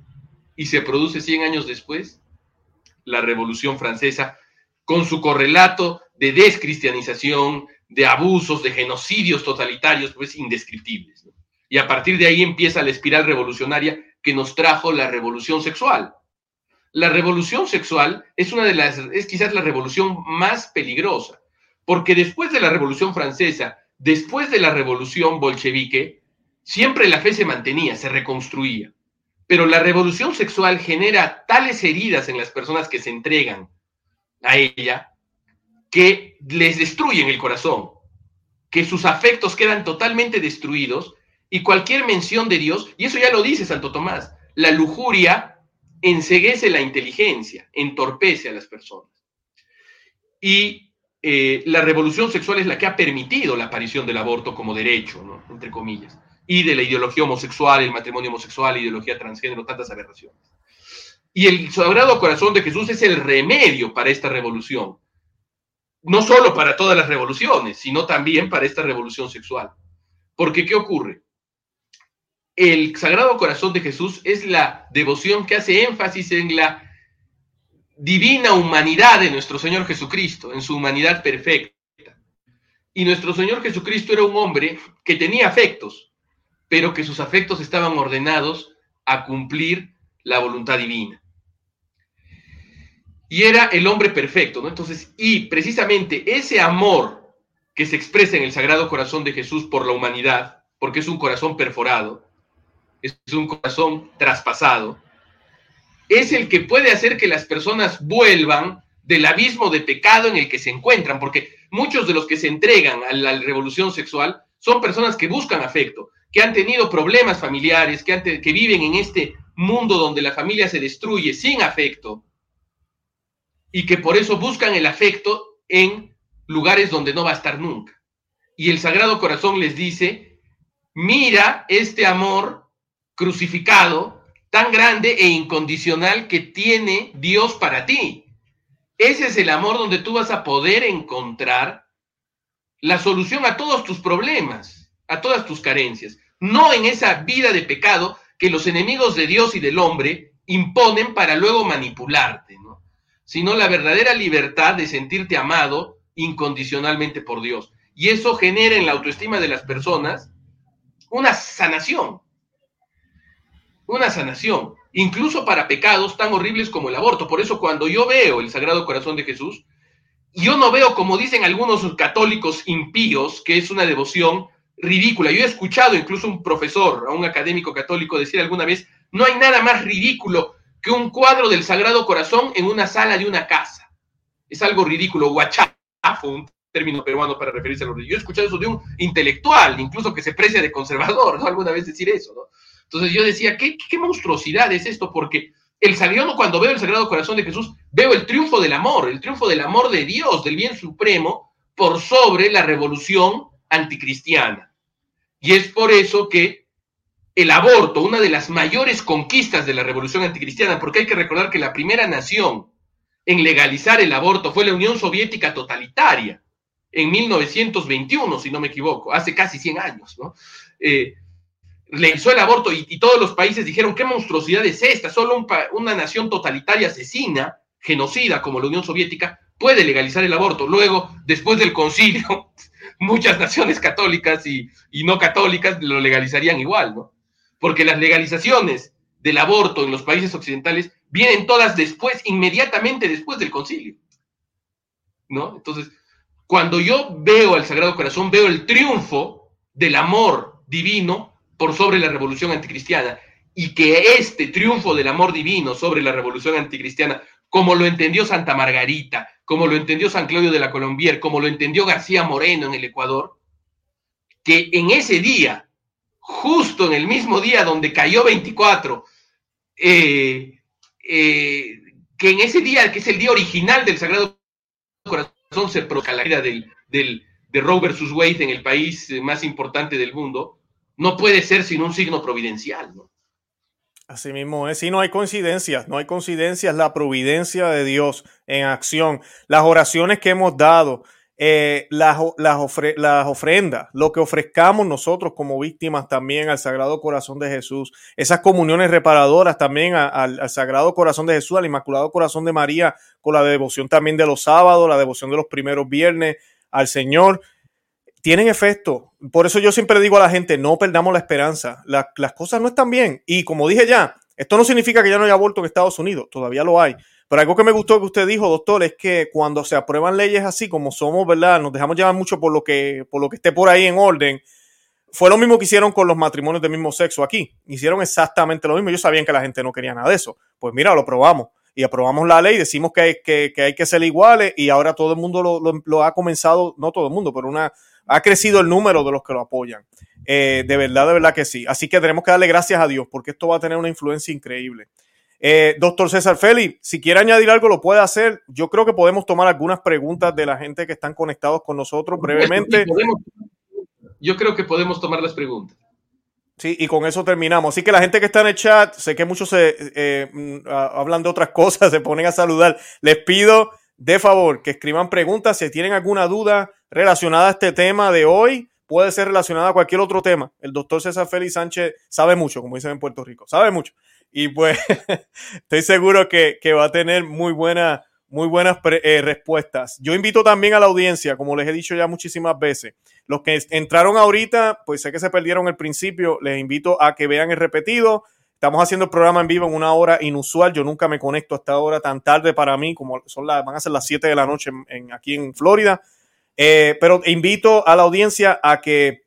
B: y se produce 100 años después la Revolución Francesa con su correlato de descristianización, de abusos, de genocidios totalitarios, pues indescriptibles. Y a partir de ahí empieza la espiral revolucionaria que nos trajo la revolución sexual. La revolución sexual es una de las, es quizás la revolución más peligrosa, porque después de la revolución francesa, después de la revolución bolchevique, siempre la fe se mantenía, se reconstruía. Pero la revolución sexual genera tales heridas en las personas que se entregan a ella que les destruyen el corazón, que sus afectos quedan totalmente destruidos y cualquier mención de Dios, y eso ya lo dice Santo Tomás, la lujuria enseguece la inteligencia, entorpece a las personas. Y eh, la revolución sexual es la que ha permitido la aparición del aborto como derecho, entre comillas, y de la ideología homosexual, el matrimonio homosexual, ideología transgénero, tantas aberraciones. Y el Sagrado Corazón de Jesús es el remedio para esta revolución. No solo para todas las revoluciones, sino también para esta revolución sexual. Porque, ¿qué ocurre? El Sagrado Corazón de Jesús es la devoción que hace énfasis en la divina humanidad de nuestro Señor Jesucristo, en su humanidad perfecta. Y nuestro Señor Jesucristo era un hombre que tenía afectos, pero que sus afectos estaban ordenados a cumplir la voluntad divina. Y era el hombre perfecto, ¿no? Entonces, y precisamente ese amor que se expresa en el Sagrado Corazón de Jesús por la humanidad, porque es un corazón perforado, es un corazón traspasado, es el que puede hacer que las personas vuelvan del abismo de pecado en el que se encuentran, porque muchos de los que se entregan a la revolución sexual son personas que buscan afecto, que han tenido problemas familiares, que, que viven en este mundo donde la familia se destruye sin afecto y que por eso buscan el afecto en lugares donde no va a estar nunca. Y el Sagrado Corazón les dice, mira este amor crucificado tan grande e incondicional que tiene Dios para ti. Ese es el amor donde tú vas a poder encontrar la solución a todos tus problemas, a todas tus carencias. No en esa vida de pecado que los enemigos de Dios y del hombre imponen para luego manipularte, ¿no? Sino la verdadera libertad de sentirte amado incondicionalmente por Dios. Y eso genera en la autoestima de las personas una sanación una sanación, incluso para pecados tan horribles como el aborto. Por eso cuando yo veo el Sagrado Corazón de Jesús, yo no veo, como dicen algunos católicos impíos, que es una devoción ridícula. Yo he escuchado incluso un profesor, a un académico católico, decir alguna vez, no hay nada más ridículo que un cuadro del Sagrado Corazón en una sala de una casa. Es algo ridículo, guachafo, un término peruano para referirse a los Yo he escuchado eso de un intelectual, incluso que se precia de conservador, ¿no? Alguna vez decir eso, ¿no? Entonces yo decía, ¿qué, monstruosidad es esto? Porque el sagrado, cuando veo el Sagrado Corazón de Jesús, veo el triunfo del amor, el triunfo del amor de Dios, del bien supremo, por sobre la revolución anticristiana. Y es por eso que el aborto, una de las mayores conquistas de la revolución anticristiana, porque hay que recordar que la primera nación en legalizar el aborto fue la Unión Soviética totalitaria, en 1921, si no me equivoco, hace casi 100 años, ¿no? Eh, legalizó el aborto y, todos los países dijeron, ¿qué monstruosidad es esta? Solo una nación totalitaria asesina, genocida como la Unión Soviética, puede legalizar el aborto. Luego, después del concilio, muchas naciones católicas y, y no católicas lo legalizarían igual, ¿no? Porque las legalizaciones del aborto en los países occidentales vienen todas después, inmediatamente después del concilio. ¿No? Entonces, cuando yo veo al Sagrado Corazón, veo el triunfo del amor divino por sobre la revolución anticristiana y que este triunfo del amor divino sobre la revolución anticristiana, como lo entendió Santa Margarita, como lo entendió San Claudio de la Colombier, como lo entendió García Moreno en el Ecuador, que en ese día, justo en el mismo día donde cayó 24, eh, eh, que en ese día, que es el día original del Sagrado Corazón, se provoca la vida del, de Roe versus Wade en el país más importante del mundo, no puede ser sin un signo providencial, ¿no?
A: Así mismo es, sí, no hay coincidencias, no hay coincidencias, la providencia de Dios en acción, las oraciones que hemos dado, eh, las, las, ofrendas, lo que ofrezcamos nosotros como víctimas también al Sagrado Corazón de Jesús, esas comuniones reparadoras también al Sagrado Corazón de Jesús, al Inmaculado Corazón de María, con la devoción también de los sábados, la devoción de los primeros viernes al Señor tienen efecto. Por eso yo siempre digo a la gente, no perdamos la esperanza. las cosas no están bien. Y como dije ya, esto no significa que ya no haya aborto en Estados Unidos, todavía lo hay. Pero algo que me gustó que usted dijo, doctor, es que cuando se aprueban leyes así como somos, ¿verdad? Nos dejamos llevar mucho por lo que, por lo que esté por ahí en orden. Fue lo mismo que hicieron con los matrimonios del mismo sexo aquí. Hicieron exactamente lo mismo. Ellos sabían que la gente no quería nada de eso. Pues mira, lo probamos y aprobamos la ley, decimos que hay que, hay que ser iguales y ahora todo el mundo lo, lo, ha comenzado, no todo el mundo, pero una, ha crecido el número de los que lo apoyan. Eh, de verdad, de verdad que sí. Así que tenemos que darle gracias a Dios porque esto va a tener una influencia increíble. Eh, doctor César Félix, si quiere añadir algo, lo puede hacer. Yo creo que podemos tomar algunas preguntas de la gente que están conectados con nosotros brevemente.
B: yo creo que podemos tomar las preguntas.
A: Sí, y con eso terminamos. Así que la gente que está en el chat, sé que muchos se eh, mm, hablan de otras cosas, se ponen a saludar. Les pido de favor que escriban preguntas si tienen alguna duda relacionada a este tema de hoy. Puede ser relacionada a cualquier otro tema. El doctor César Félix Sánchez sabe mucho, como dicen en Puerto Rico, sabe mucho. Y pues estoy seguro que, va a tener muy, buena, muy buenas eh, respuestas. Yo invito también a la audiencia, como les he dicho ya muchísimas veces, los que entraron ahorita, pues sé que se perdieron el principio, les invito a que vean el repetido Estamos haciendo el programa en vivo en una hora inusual. Yo nunca me conecto a esta hora tan tarde para mí, como son las, van a ser las 7 de la noche en, aquí en Florida. Eh, pero invito a la audiencia a que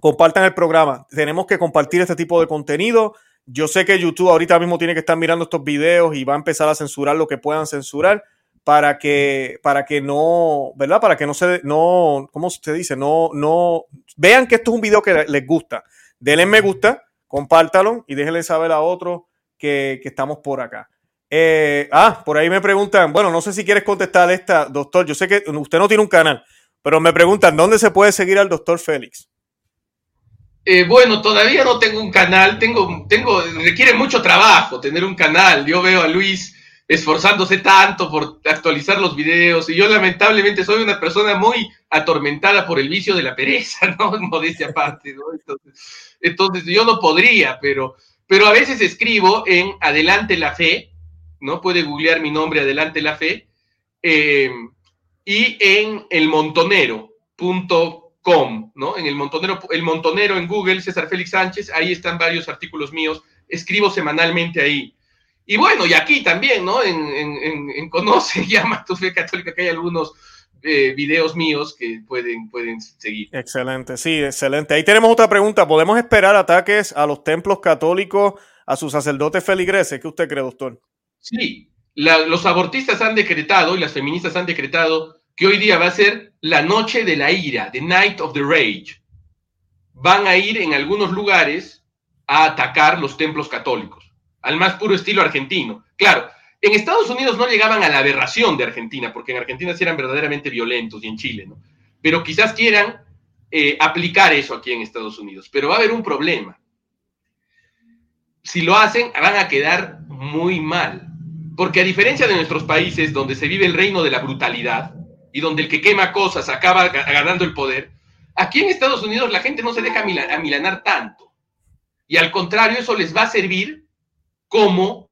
A: compartan el programa. Tenemos que compartir este tipo de contenido. Yo sé que YouTube ahorita mismo tiene que estar mirando estos videos y va a empezar a censurar lo que puedan censurar para que, para que no, ¿verdad? Para que no se, no, ¿cómo se dice? No, no, vean que esto es un video que les gusta. Denle me gusta, compártalo y déjenle saber a otros que, estamos por acá. Eh, ah, por ahí me preguntan, bueno, no sé si quieres contestar esta, doctor. Yo sé que usted no tiene un canal, pero me preguntan, ¿dónde se puede seguir al doctor Félix?
B: Eh, bueno, todavía no tengo un canal, tengo, tengo, requiere mucho trabajo tener un canal. Yo veo a Luis esforzándose tanto por actualizar los videos y yo lamentablemente soy una persona muy atormentada por el vicio de la pereza, ¿no? Modestia aparte, ¿no? Entonces, yo no podría, pero, pero a veces escribo en Adelante la Fe, ¿no? Puede googlear mi nombre Adelante la Fe, eh, y en elmontonero.com, ¿no? En el montonero, el montonero en Google, César Félix Sánchez, ahí están varios artículos míos, escribo semanalmente ahí. Y bueno, y aquí también, ¿no? En, en, en, Conoce, llama tu fe católica, que hay algunos eh, videos míos que pueden, pueden seguir.
A: Excelente, sí, excelente. Ahí tenemos otra pregunta. ¿Podemos esperar ataques a los templos católicos, a sus sacerdotes feligreses? ¿Qué usted cree, doctor?
B: Sí, los abortistas han decretado y las feministas han decretado que hoy día va a ser la noche de la ira, the night of the rage. Van a ir en algunos lugares a atacar los templos católicos al más puro estilo argentino. Claro, en Estados Unidos no llegaban a la aberración de Argentina, porque en Argentina sí eran verdaderamente violentos y en Chile, ¿no? Pero quizás quieran eh, aplicar eso aquí en Estados Unidos. Pero va a haber un problema. Si lo hacen, van a quedar muy mal. Porque a diferencia de nuestros países donde se vive el reino de la brutalidad y donde el que quema cosas acaba ganando el poder, aquí en Estados Unidos la gente no se deja amilanar tanto. Y al contrario, eso les va a servir como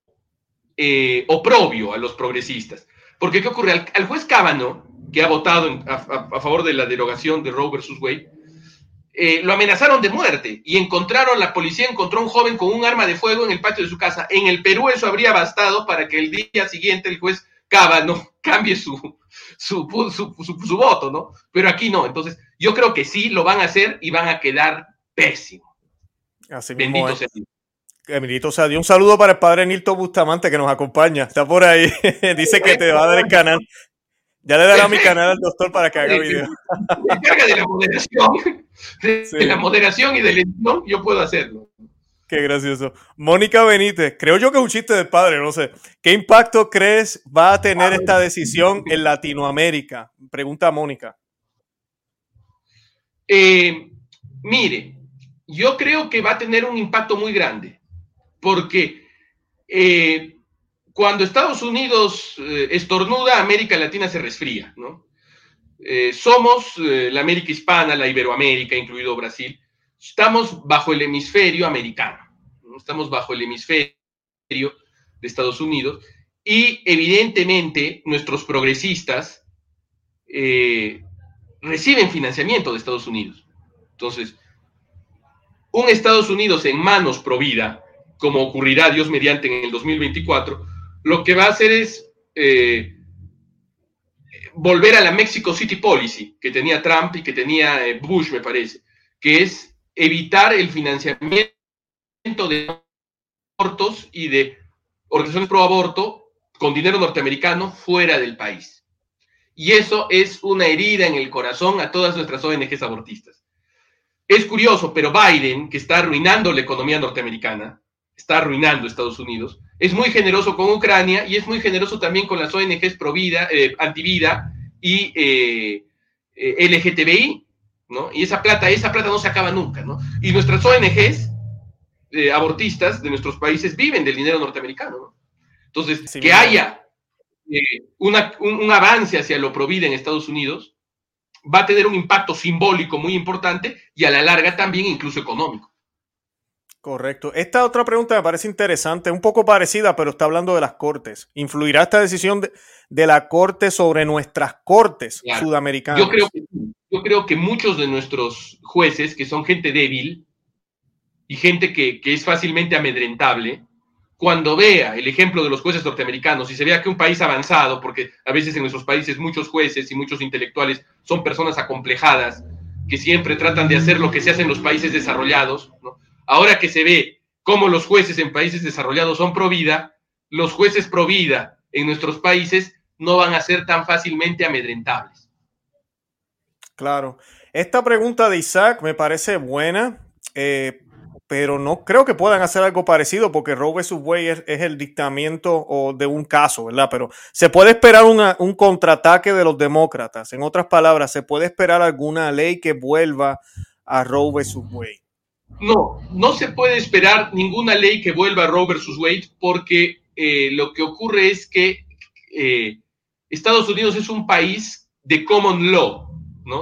B: eh, oprobio a los progresistas. Porque ¿qué ocurre? Al, juez Cábano, que ha votado a, favor de la derogación de Roe versus Wade, eh, lo amenazaron de muerte y encontraron, la policía encontró a un joven con un arma de fuego en el patio de su casa. En el Perú eso habría bastado para que el día siguiente el juez Cábano cambie su, su, su, voto, ¿no? Pero aquí no. Entonces, yo creo que sí lo van a hacer y van a quedar pésimo.
A: Así Bendito sea Emilito sea, un saludo para el padre Nilto Bustamante que nos acompaña. Está por ahí. Dice que te va a dar el canal. Ya le dará mi canal al doctor para que haga video.
B: Encarga de la moderación, de, la moderación y del edición, yo puedo hacerlo.
A: Qué gracioso. Mónica Benítez, creo yo que es un chiste del padre, no sé. ¿Qué impacto crees va a tener esta decisión en Latinoamérica? Pregunta Mónica.
B: Eh, mire, yo creo que va a tener un impacto muy grande porque eh, cuando Estados Unidos eh, estornuda, América Latina se resfría, ¿no? Somos la América hispana, la Iberoamérica, incluido Brasil, estamos bajo el hemisferio americano, estamos bajo el hemisferio de Estados Unidos y evidentemente nuestros progresistas reciben financiamiento de Estados Unidos. Entonces, un Estados Unidos en manos pro vida, como ocurrirá Dios mediante en el 2024, lo que va a hacer es eh, volver a la Mexico City Policy que tenía Trump y que tenía eh, Bush, me parece, que es evitar el financiamiento de abortos y de organizaciones pro aborto con dinero norteamericano fuera del país. Y eso es una herida en el corazón a todas nuestras ONGs abortistas. Es curioso, pero Biden, que está arruinando la economía norteamericana, está arruinando Estados Unidos. Es muy generoso con Ucrania y es muy generoso también con las ONGs pro vida, eh, antivida y eh, eh LGTBI, ¿no? Y esa plata, esa plata no se acaba nunca, ¿no? Y nuestras ONGs eh, abortistas de nuestros países viven del dinero norteamericano, ¿no? Entonces, que haya un, un, avance hacia lo pro vida en Estados Unidos va a tener un impacto simbólico muy importante y a la larga también incluso económico.
A: Correcto. Esta otra pregunta me parece interesante, un poco parecida, pero está hablando de las cortes. ¿Influirá esta decisión de, la corte sobre nuestras cortes sudamericanas?
B: Yo creo, que, yo creo que muchos de nuestros jueces, que son gente débil y gente que, es fácilmente amedrentable, cuando vea el ejemplo de los jueces norteamericanos y se vea que un país avanzado, porque a veces en nuestros países muchos jueces y muchos intelectuales son personas acomplejadas, que siempre tratan de hacer lo que se hace en los países desarrollados, ¿no? Ahora que se ve cómo los jueces en países desarrollados son pro vida, los jueces pro vida en nuestros países no van a ser tan fácilmente amedrentables.
A: Claro. Esta pregunta de Isaac me parece buena, eh, pero no creo que puedan hacer algo parecido porque Roe vs. Wade es, el dictamiento o de un caso, ¿verdad? Pero se puede esperar un contraataque de los demócratas. En otras palabras, se puede esperar alguna ley que vuelva a Roe vs. Wade.
B: No, no se puede esperar ninguna ley que vuelva a Roe versus Wade porque eh, lo que ocurre es que eh, Estados Unidos es un país de common law,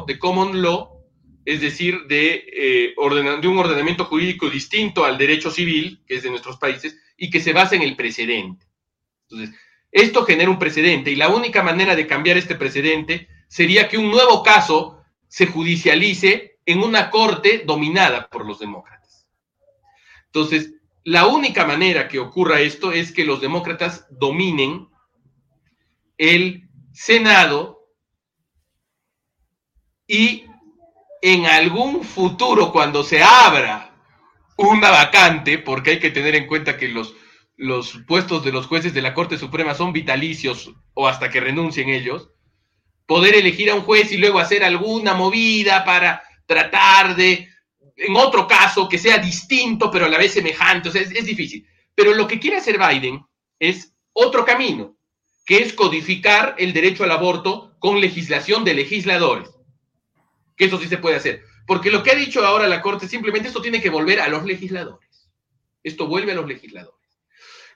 B: De common law, es decir, de, eh, de un ordenamiento jurídico distinto al derecho civil, que es de nuestros países, y que se basa en el precedente. Entonces, esto genera un precedente y la única manera de cambiar este precedente sería que un nuevo caso se judicialice en una corte dominada por los demócratas. Entonces, la única manera que ocurra esto es que los demócratas dominen el Senado y en algún futuro, cuando se abra una vacante, porque hay que tener en cuenta que los, los puestos de los jueces de la Corte Suprema son vitalicios o hasta que renuncien ellos, poder elegir a un juez y luego hacer alguna movida para tratar de, en otro caso, que sea distinto, pero a la vez semejante. O sea, es, difícil. Pero lo que quiere hacer Biden es otro camino, que es codificar el derecho al aborto con legislación de legisladores. Que eso sí se puede hacer. Porque lo que ha dicho ahora la Corte, simplemente esto tiene que volver a los legisladores. Esto vuelve a los legisladores.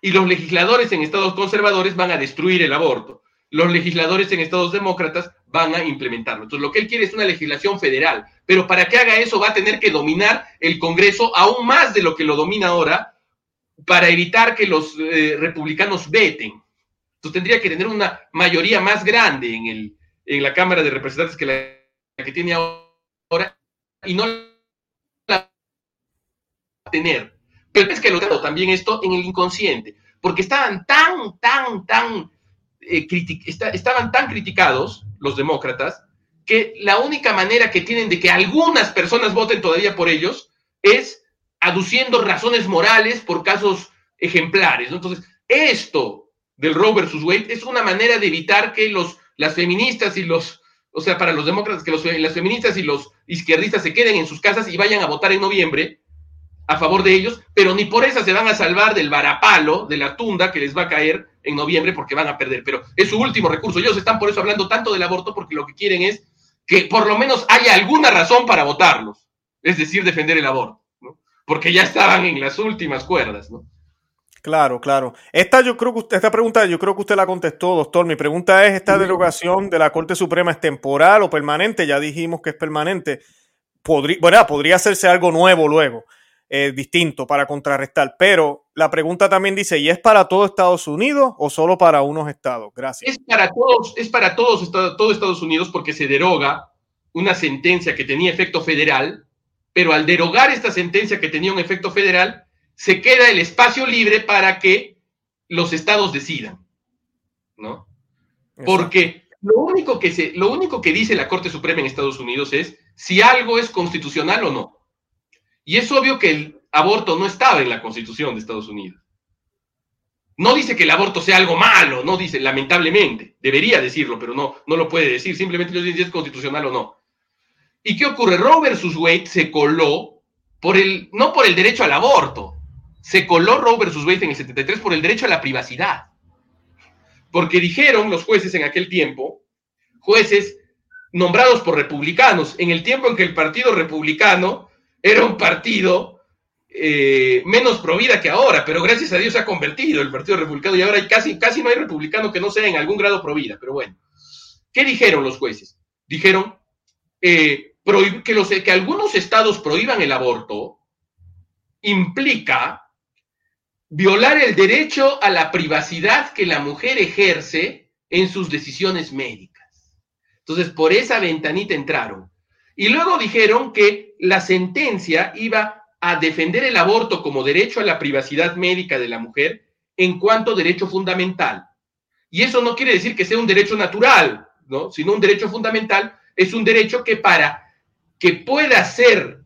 B: Y los legisladores en estados conservadores van a destruir el aborto. Los legisladores en estados demócratas van a implementarlo. Entonces, lo que él quiere es una legislación federal. Pero para que haga eso va a tener que dominar el Congreso aún más de lo que lo domina ahora para evitar que los eh, republicanos veten. Entonces, tendría que tener una mayoría más grande en, el, en la Cámara de Representantes que la que tiene ahora y no la tener. Pero es que lo tengo también esto en el inconsciente, porque estaban tan, tan, tan, eh, estaban tan criticados los demócratas que la única manera que tienen de que algunas personas voten todavía por ellos es aduciendo razones morales por casos ejemplares. Entonces, esto del Roe versus Wade es una manera de evitar que los, las feministas y los, o sea, para los demócratas, que las feministas y los izquierdistas se queden en sus casas y vayan a votar en noviembre a favor de ellos, pero ni por eso se van a salvar del varapalo, de la tunda que les va a caer en noviembre porque van a perder. Pero es su último recurso. Ellos están por eso hablando tanto del aborto porque lo que quieren es que por lo menos haya alguna razón para votarlos, es decir, defender el aborto, ¿no? porque ya estaban en las últimas cuerdas. ¿no?
A: Claro, claro. Esta yo creo que usted, esta pregunta yo creo que usted la contestó, doctor. Mi pregunta es, ¿esta derogación de la Corte Suprema es temporal o permanente? Ya dijimos que es permanente. Podría, bueno, podría hacerse algo nuevo luego, eh, distinto para contrarrestar. Pero la pregunta también dice, ¿y es para todo Estados Unidos o solo para unos estados? Gracias.
B: Es para todos, es para todos, todo Estados Unidos porque se deroga una sentencia que tenía efecto federal, pero al derogar esta sentencia que tenía un efecto federal, se queda el espacio libre para que los estados decidan, ¿no? Porque lo único que se, lo único que dice la Corte Suprema en Estados Unidos es si algo es constitucional o no. Y es obvio que el aborto no estaba en la Constitución de Estados Unidos. No dice que el aborto sea algo malo, no dice, lamentablemente. Debería decirlo, pero no, no lo puede decir. Simplemente dice si es constitucional o no. ¿Y qué ocurre? Roe versus Wade se coló por el, no por el derecho al aborto, se coló Roe versus Wade en el 73 por el derecho a la privacidad. Porque dijeron los jueces en aquel tiempo, jueces nombrados por republicanos, en el tiempo en que el Partido Republicano era un partido eh, menos provida que ahora, pero gracias a Dios se ha convertido el Partido Republicano y ahora casi, casi no hay republicano que no sea en algún grado provida, pero bueno. ¿Qué dijeron los jueces? Dijeron eh, que, que algunos estados prohíban el aborto implica violar el derecho a la privacidad que la mujer ejerce en sus decisiones médicas. Entonces, por esa ventanita entraron. Y luego dijeron que la sentencia iba a defender el aborto como derecho a la privacidad médica de la mujer en cuanto derecho fundamental. Y eso no quiere decir que sea un derecho natural, ¿no? Sino un derecho fundamental es un derecho que para que pueda ser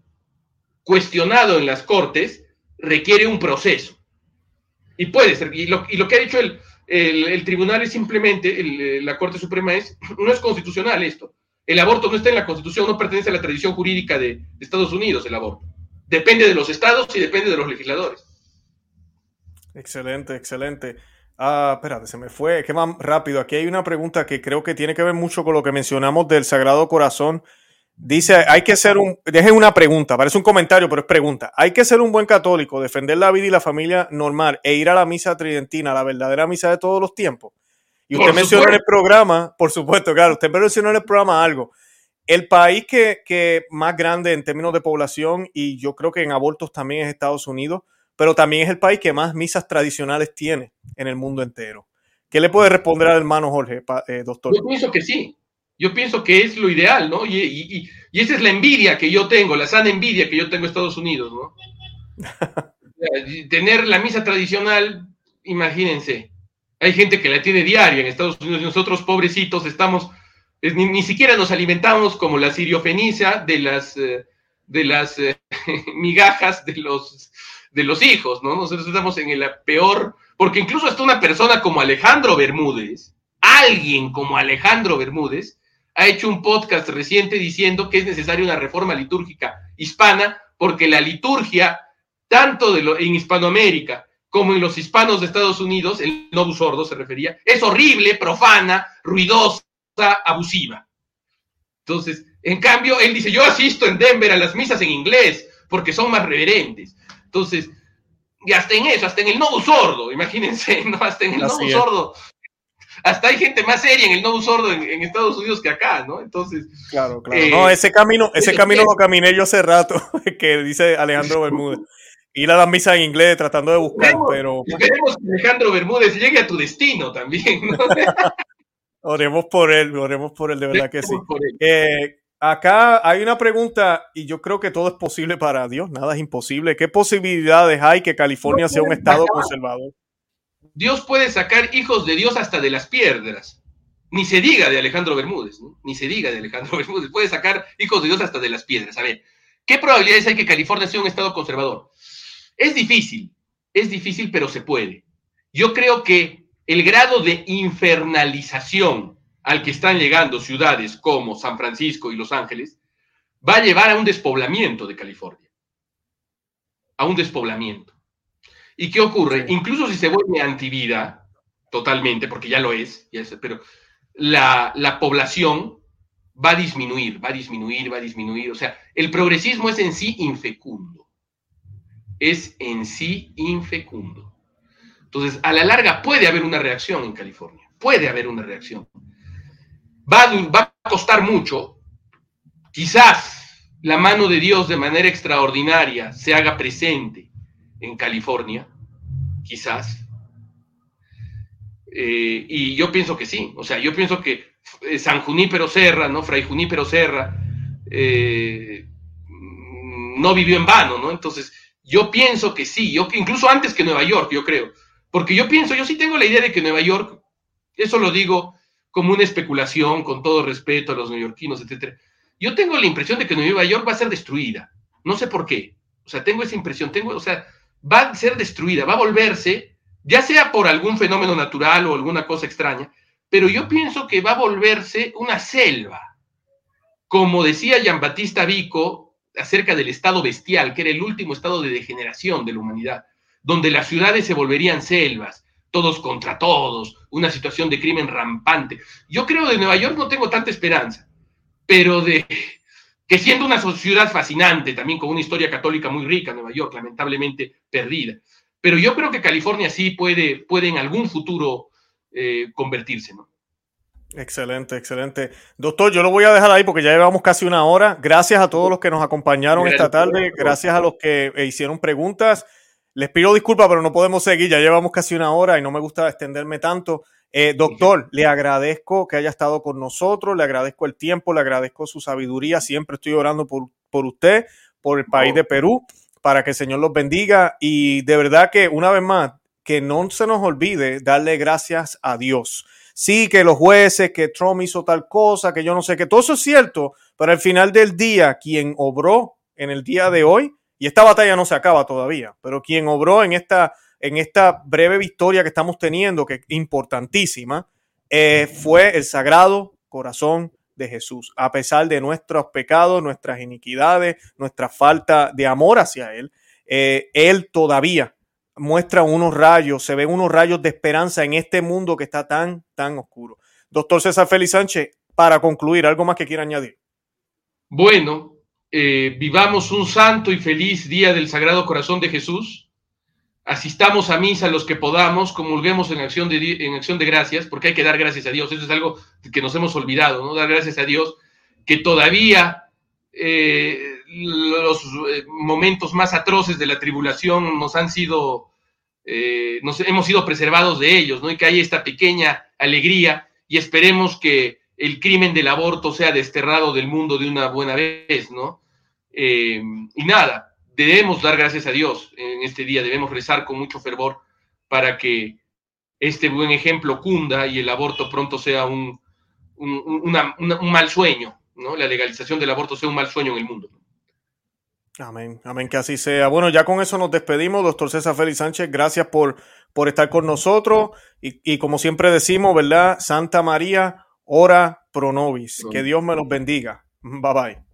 B: cuestionado en las cortes requiere un proceso. Y puede ser. Y lo, que ha dicho el, el, tribunal es simplemente, la Corte Suprema es, no es constitucional esto. El aborto no está en la Constitución, no pertenece a la tradición jurídica de, Estados Unidos, el aborto. Depende de los estados y depende de los legisladores.
A: Excelente, excelente. Ah, espérate, se me fue. Qué más rápido. Aquí hay una pregunta que creo que tiene que ver mucho con lo que mencionamos del Sagrado Corazón Dice, hay que ser un, dejen una pregunta, parece un comentario, pero es pregunta. Hay que ser un buen católico, defender la vida y la familia normal e ir a la misa tridentina, la verdadera misa de todos los tiempos. Y usted mencionó en el programa, por supuesto, claro, usted mencionó en el programa algo. El país que, que más grande en términos de población y yo creo que en abortos también es Estados Unidos, pero también es el país que más misas tradicionales tiene en el mundo entero. ¿Qué le puede responder al hermano Jorge, eh, doctor?
B: Yo pienso que sí. Yo pienso que es lo ideal, ¿no? Y, esa es la envidia que yo tengo, la sana envidia que yo tengo en Estados Unidos, ¿no? Tener la misa tradicional, imagínense, hay gente que la tiene diaria en Estados Unidos y nosotros pobrecitos estamos, ni, siquiera nos alimentamos como la siriofenicia de las, eh, de las eh, migajas de los, de los hijos, ¿no? Nosotros estamos en el peor, porque incluso hasta una persona como Alejandro Bermúdez, alguien como Alejandro Bermúdez, ha hecho un podcast reciente diciendo que es necesaria una reforma litúrgica hispana porque la liturgia, tanto de lo, en Hispanoamérica como en los hispanos de Estados Unidos, el novus sordo se refería, es horrible, profana, ruidosa, abusiva. Entonces, en cambio, él dice, yo asisto en Denver a las misas en inglés, porque son más reverentes. Entonces, y hasta en eso, hasta en el novus sordo, imagínense, ¿no? Hasta en el novus sordo. Hasta hay gente más seria en el novus sordo en, Estados Unidos que acá, ¿no? Entonces.
A: Claro, claro. Eh, no, ese camino, ese camino lo caminé yo hace rato, que dice Alejandro Bermúdez ir a la misa en inglés tratando de buscar, pero...
B: Esperemos que Alejandro Bermúdez llegue a tu destino también, ¿no?
A: oremos por él, oremos por él, de verdad que sí. Eh, acá hay una pregunta y yo creo que todo es posible para Dios, nada es imposible. ¿Qué posibilidades hay que California sea un estado conservador?
B: Dios puede sacar hijos de Dios hasta de las piedras. Ni se diga de Alejandro Bermúdez, ¿no? Ni se diga de Alejandro Bermúdez. Puede sacar hijos de Dios hasta de las piedras. A ver, ¿qué probabilidades hay que California sea un estado conservador? Es difícil, es difícil, pero se puede. Yo creo que el grado de infernalización al que están llegando ciudades como San Francisco y Los Ángeles va a llevar a un despoblamiento de California. A un despoblamiento. ¿Y qué ocurre? Incluso si se vuelve antivida, totalmente, porque ya lo es, pero la, la población va a disminuir, va a disminuir, va a disminuir. O sea, el progresismo es en sí infecundo es en sí infecundo. Entonces, a la larga puede haber una reacción en California, puede haber una reacción. Va, va a costar mucho, quizás la mano de Dios de manera extraordinaria se haga presente en California, quizás. Eh, y yo pienso que sí, o sea, yo pienso que eh, San Junípero Serra, ¿no? Fray Junípero Serra, eh, no vivió en vano, ¿no? Entonces, yo pienso que sí, yo, incluso antes que Nueva York, yo creo. Porque yo pienso, yo sí tengo la idea de que Nueva York, eso lo digo como una especulación, con todo respeto a los neoyorquinos, etcétera. Yo tengo la impresión de que Nueva York va a ser destruida. No sé por qué. O sea, tengo esa impresión, tengo, o sea, va a ser destruida, va a volverse, ya sea por algún fenómeno natural o alguna cosa extraña, pero yo pienso que va a volverse una selva. Como decía Jean-Baptiste Vico, acerca del estado bestial, que era el último estado de degeneración de la humanidad, donde las ciudades se volverían selvas, todos contra todos, una situación de crimen rampante. Yo creo de Nueva York no tengo tanta esperanza, pero de que siendo una ciudad fascinante, también con una historia católica muy rica, Nueva York, lamentablemente perdida. Pero yo creo que California sí puede, puede en algún futuro eh, convertirse, ¿no?
A: Excelente, excelente. Doctor, yo lo voy a dejar ahí porque ya llevamos casi una hora. Gracias a todos los que nos acompañaron esta tarde. Gracias a los que hicieron preguntas. Les pido disculpas, pero no podemos seguir. Ya llevamos casi una hora y no me gusta extenderme tanto. Eh, doctor, le agradezco que haya estado con nosotros, le agradezco el tiempo, le agradezco su sabiduría. Siempre estoy orando por, por usted, por el país de Perú, para que el Señor los bendiga. Y de verdad que, una vez más, que no se nos olvide darle gracias a Dios sí, que los jueces, que Trump hizo tal cosa, que yo no sé, que todo eso es cierto, pero al final del día, quien obró en el día de hoy, y esta batalla no se acaba todavía, pero quien obró en esta, en esta breve victoria que estamos teniendo, que es importantísima, eh, fue el sagrado corazón de Jesús. A pesar de nuestros pecados, nuestras iniquidades, nuestra falta de amor hacia Él, eh, Él todavía muestra unos rayos, se ven unos rayos de esperanza en este mundo que está tan, tan oscuro. Doctor César Félix Sánchez, para concluir, ¿algo más que quiera añadir?
B: Bueno, eh, vivamos un santo y feliz día del Sagrado Corazón de Jesús. Asistamos a misa los que podamos, comulguemos en acción de, en acción de gracias, porque hay que dar gracias a Dios. Eso es algo que nos hemos olvidado, ¿no? Dar gracias a Dios que todavía eh, los eh, momentos más atroces de la tribulación nos han sido, eh, nos hemos sido preservados de ellos, ¿no? Y que hay esta pequeña alegría y esperemos que el crimen del aborto sea desterrado del mundo de una buena vez, ¿no? Eh, y nada, debemos dar gracias a Dios en este día, debemos rezar con mucho fervor para que este buen ejemplo cunda y el aborto pronto sea un, un mal sueño, ¿no? La legalización del aborto sea un mal sueño en el mundo.
A: Amén, amén, que así sea. Bueno, ya con eso nos despedimos, doctor César Félix Sánchez. Gracias por, por estar con nosotros. Y, y como siempre decimos, ¿verdad? Santa María, ora pro nobis. Que Dios me los bendiga. Bye bye.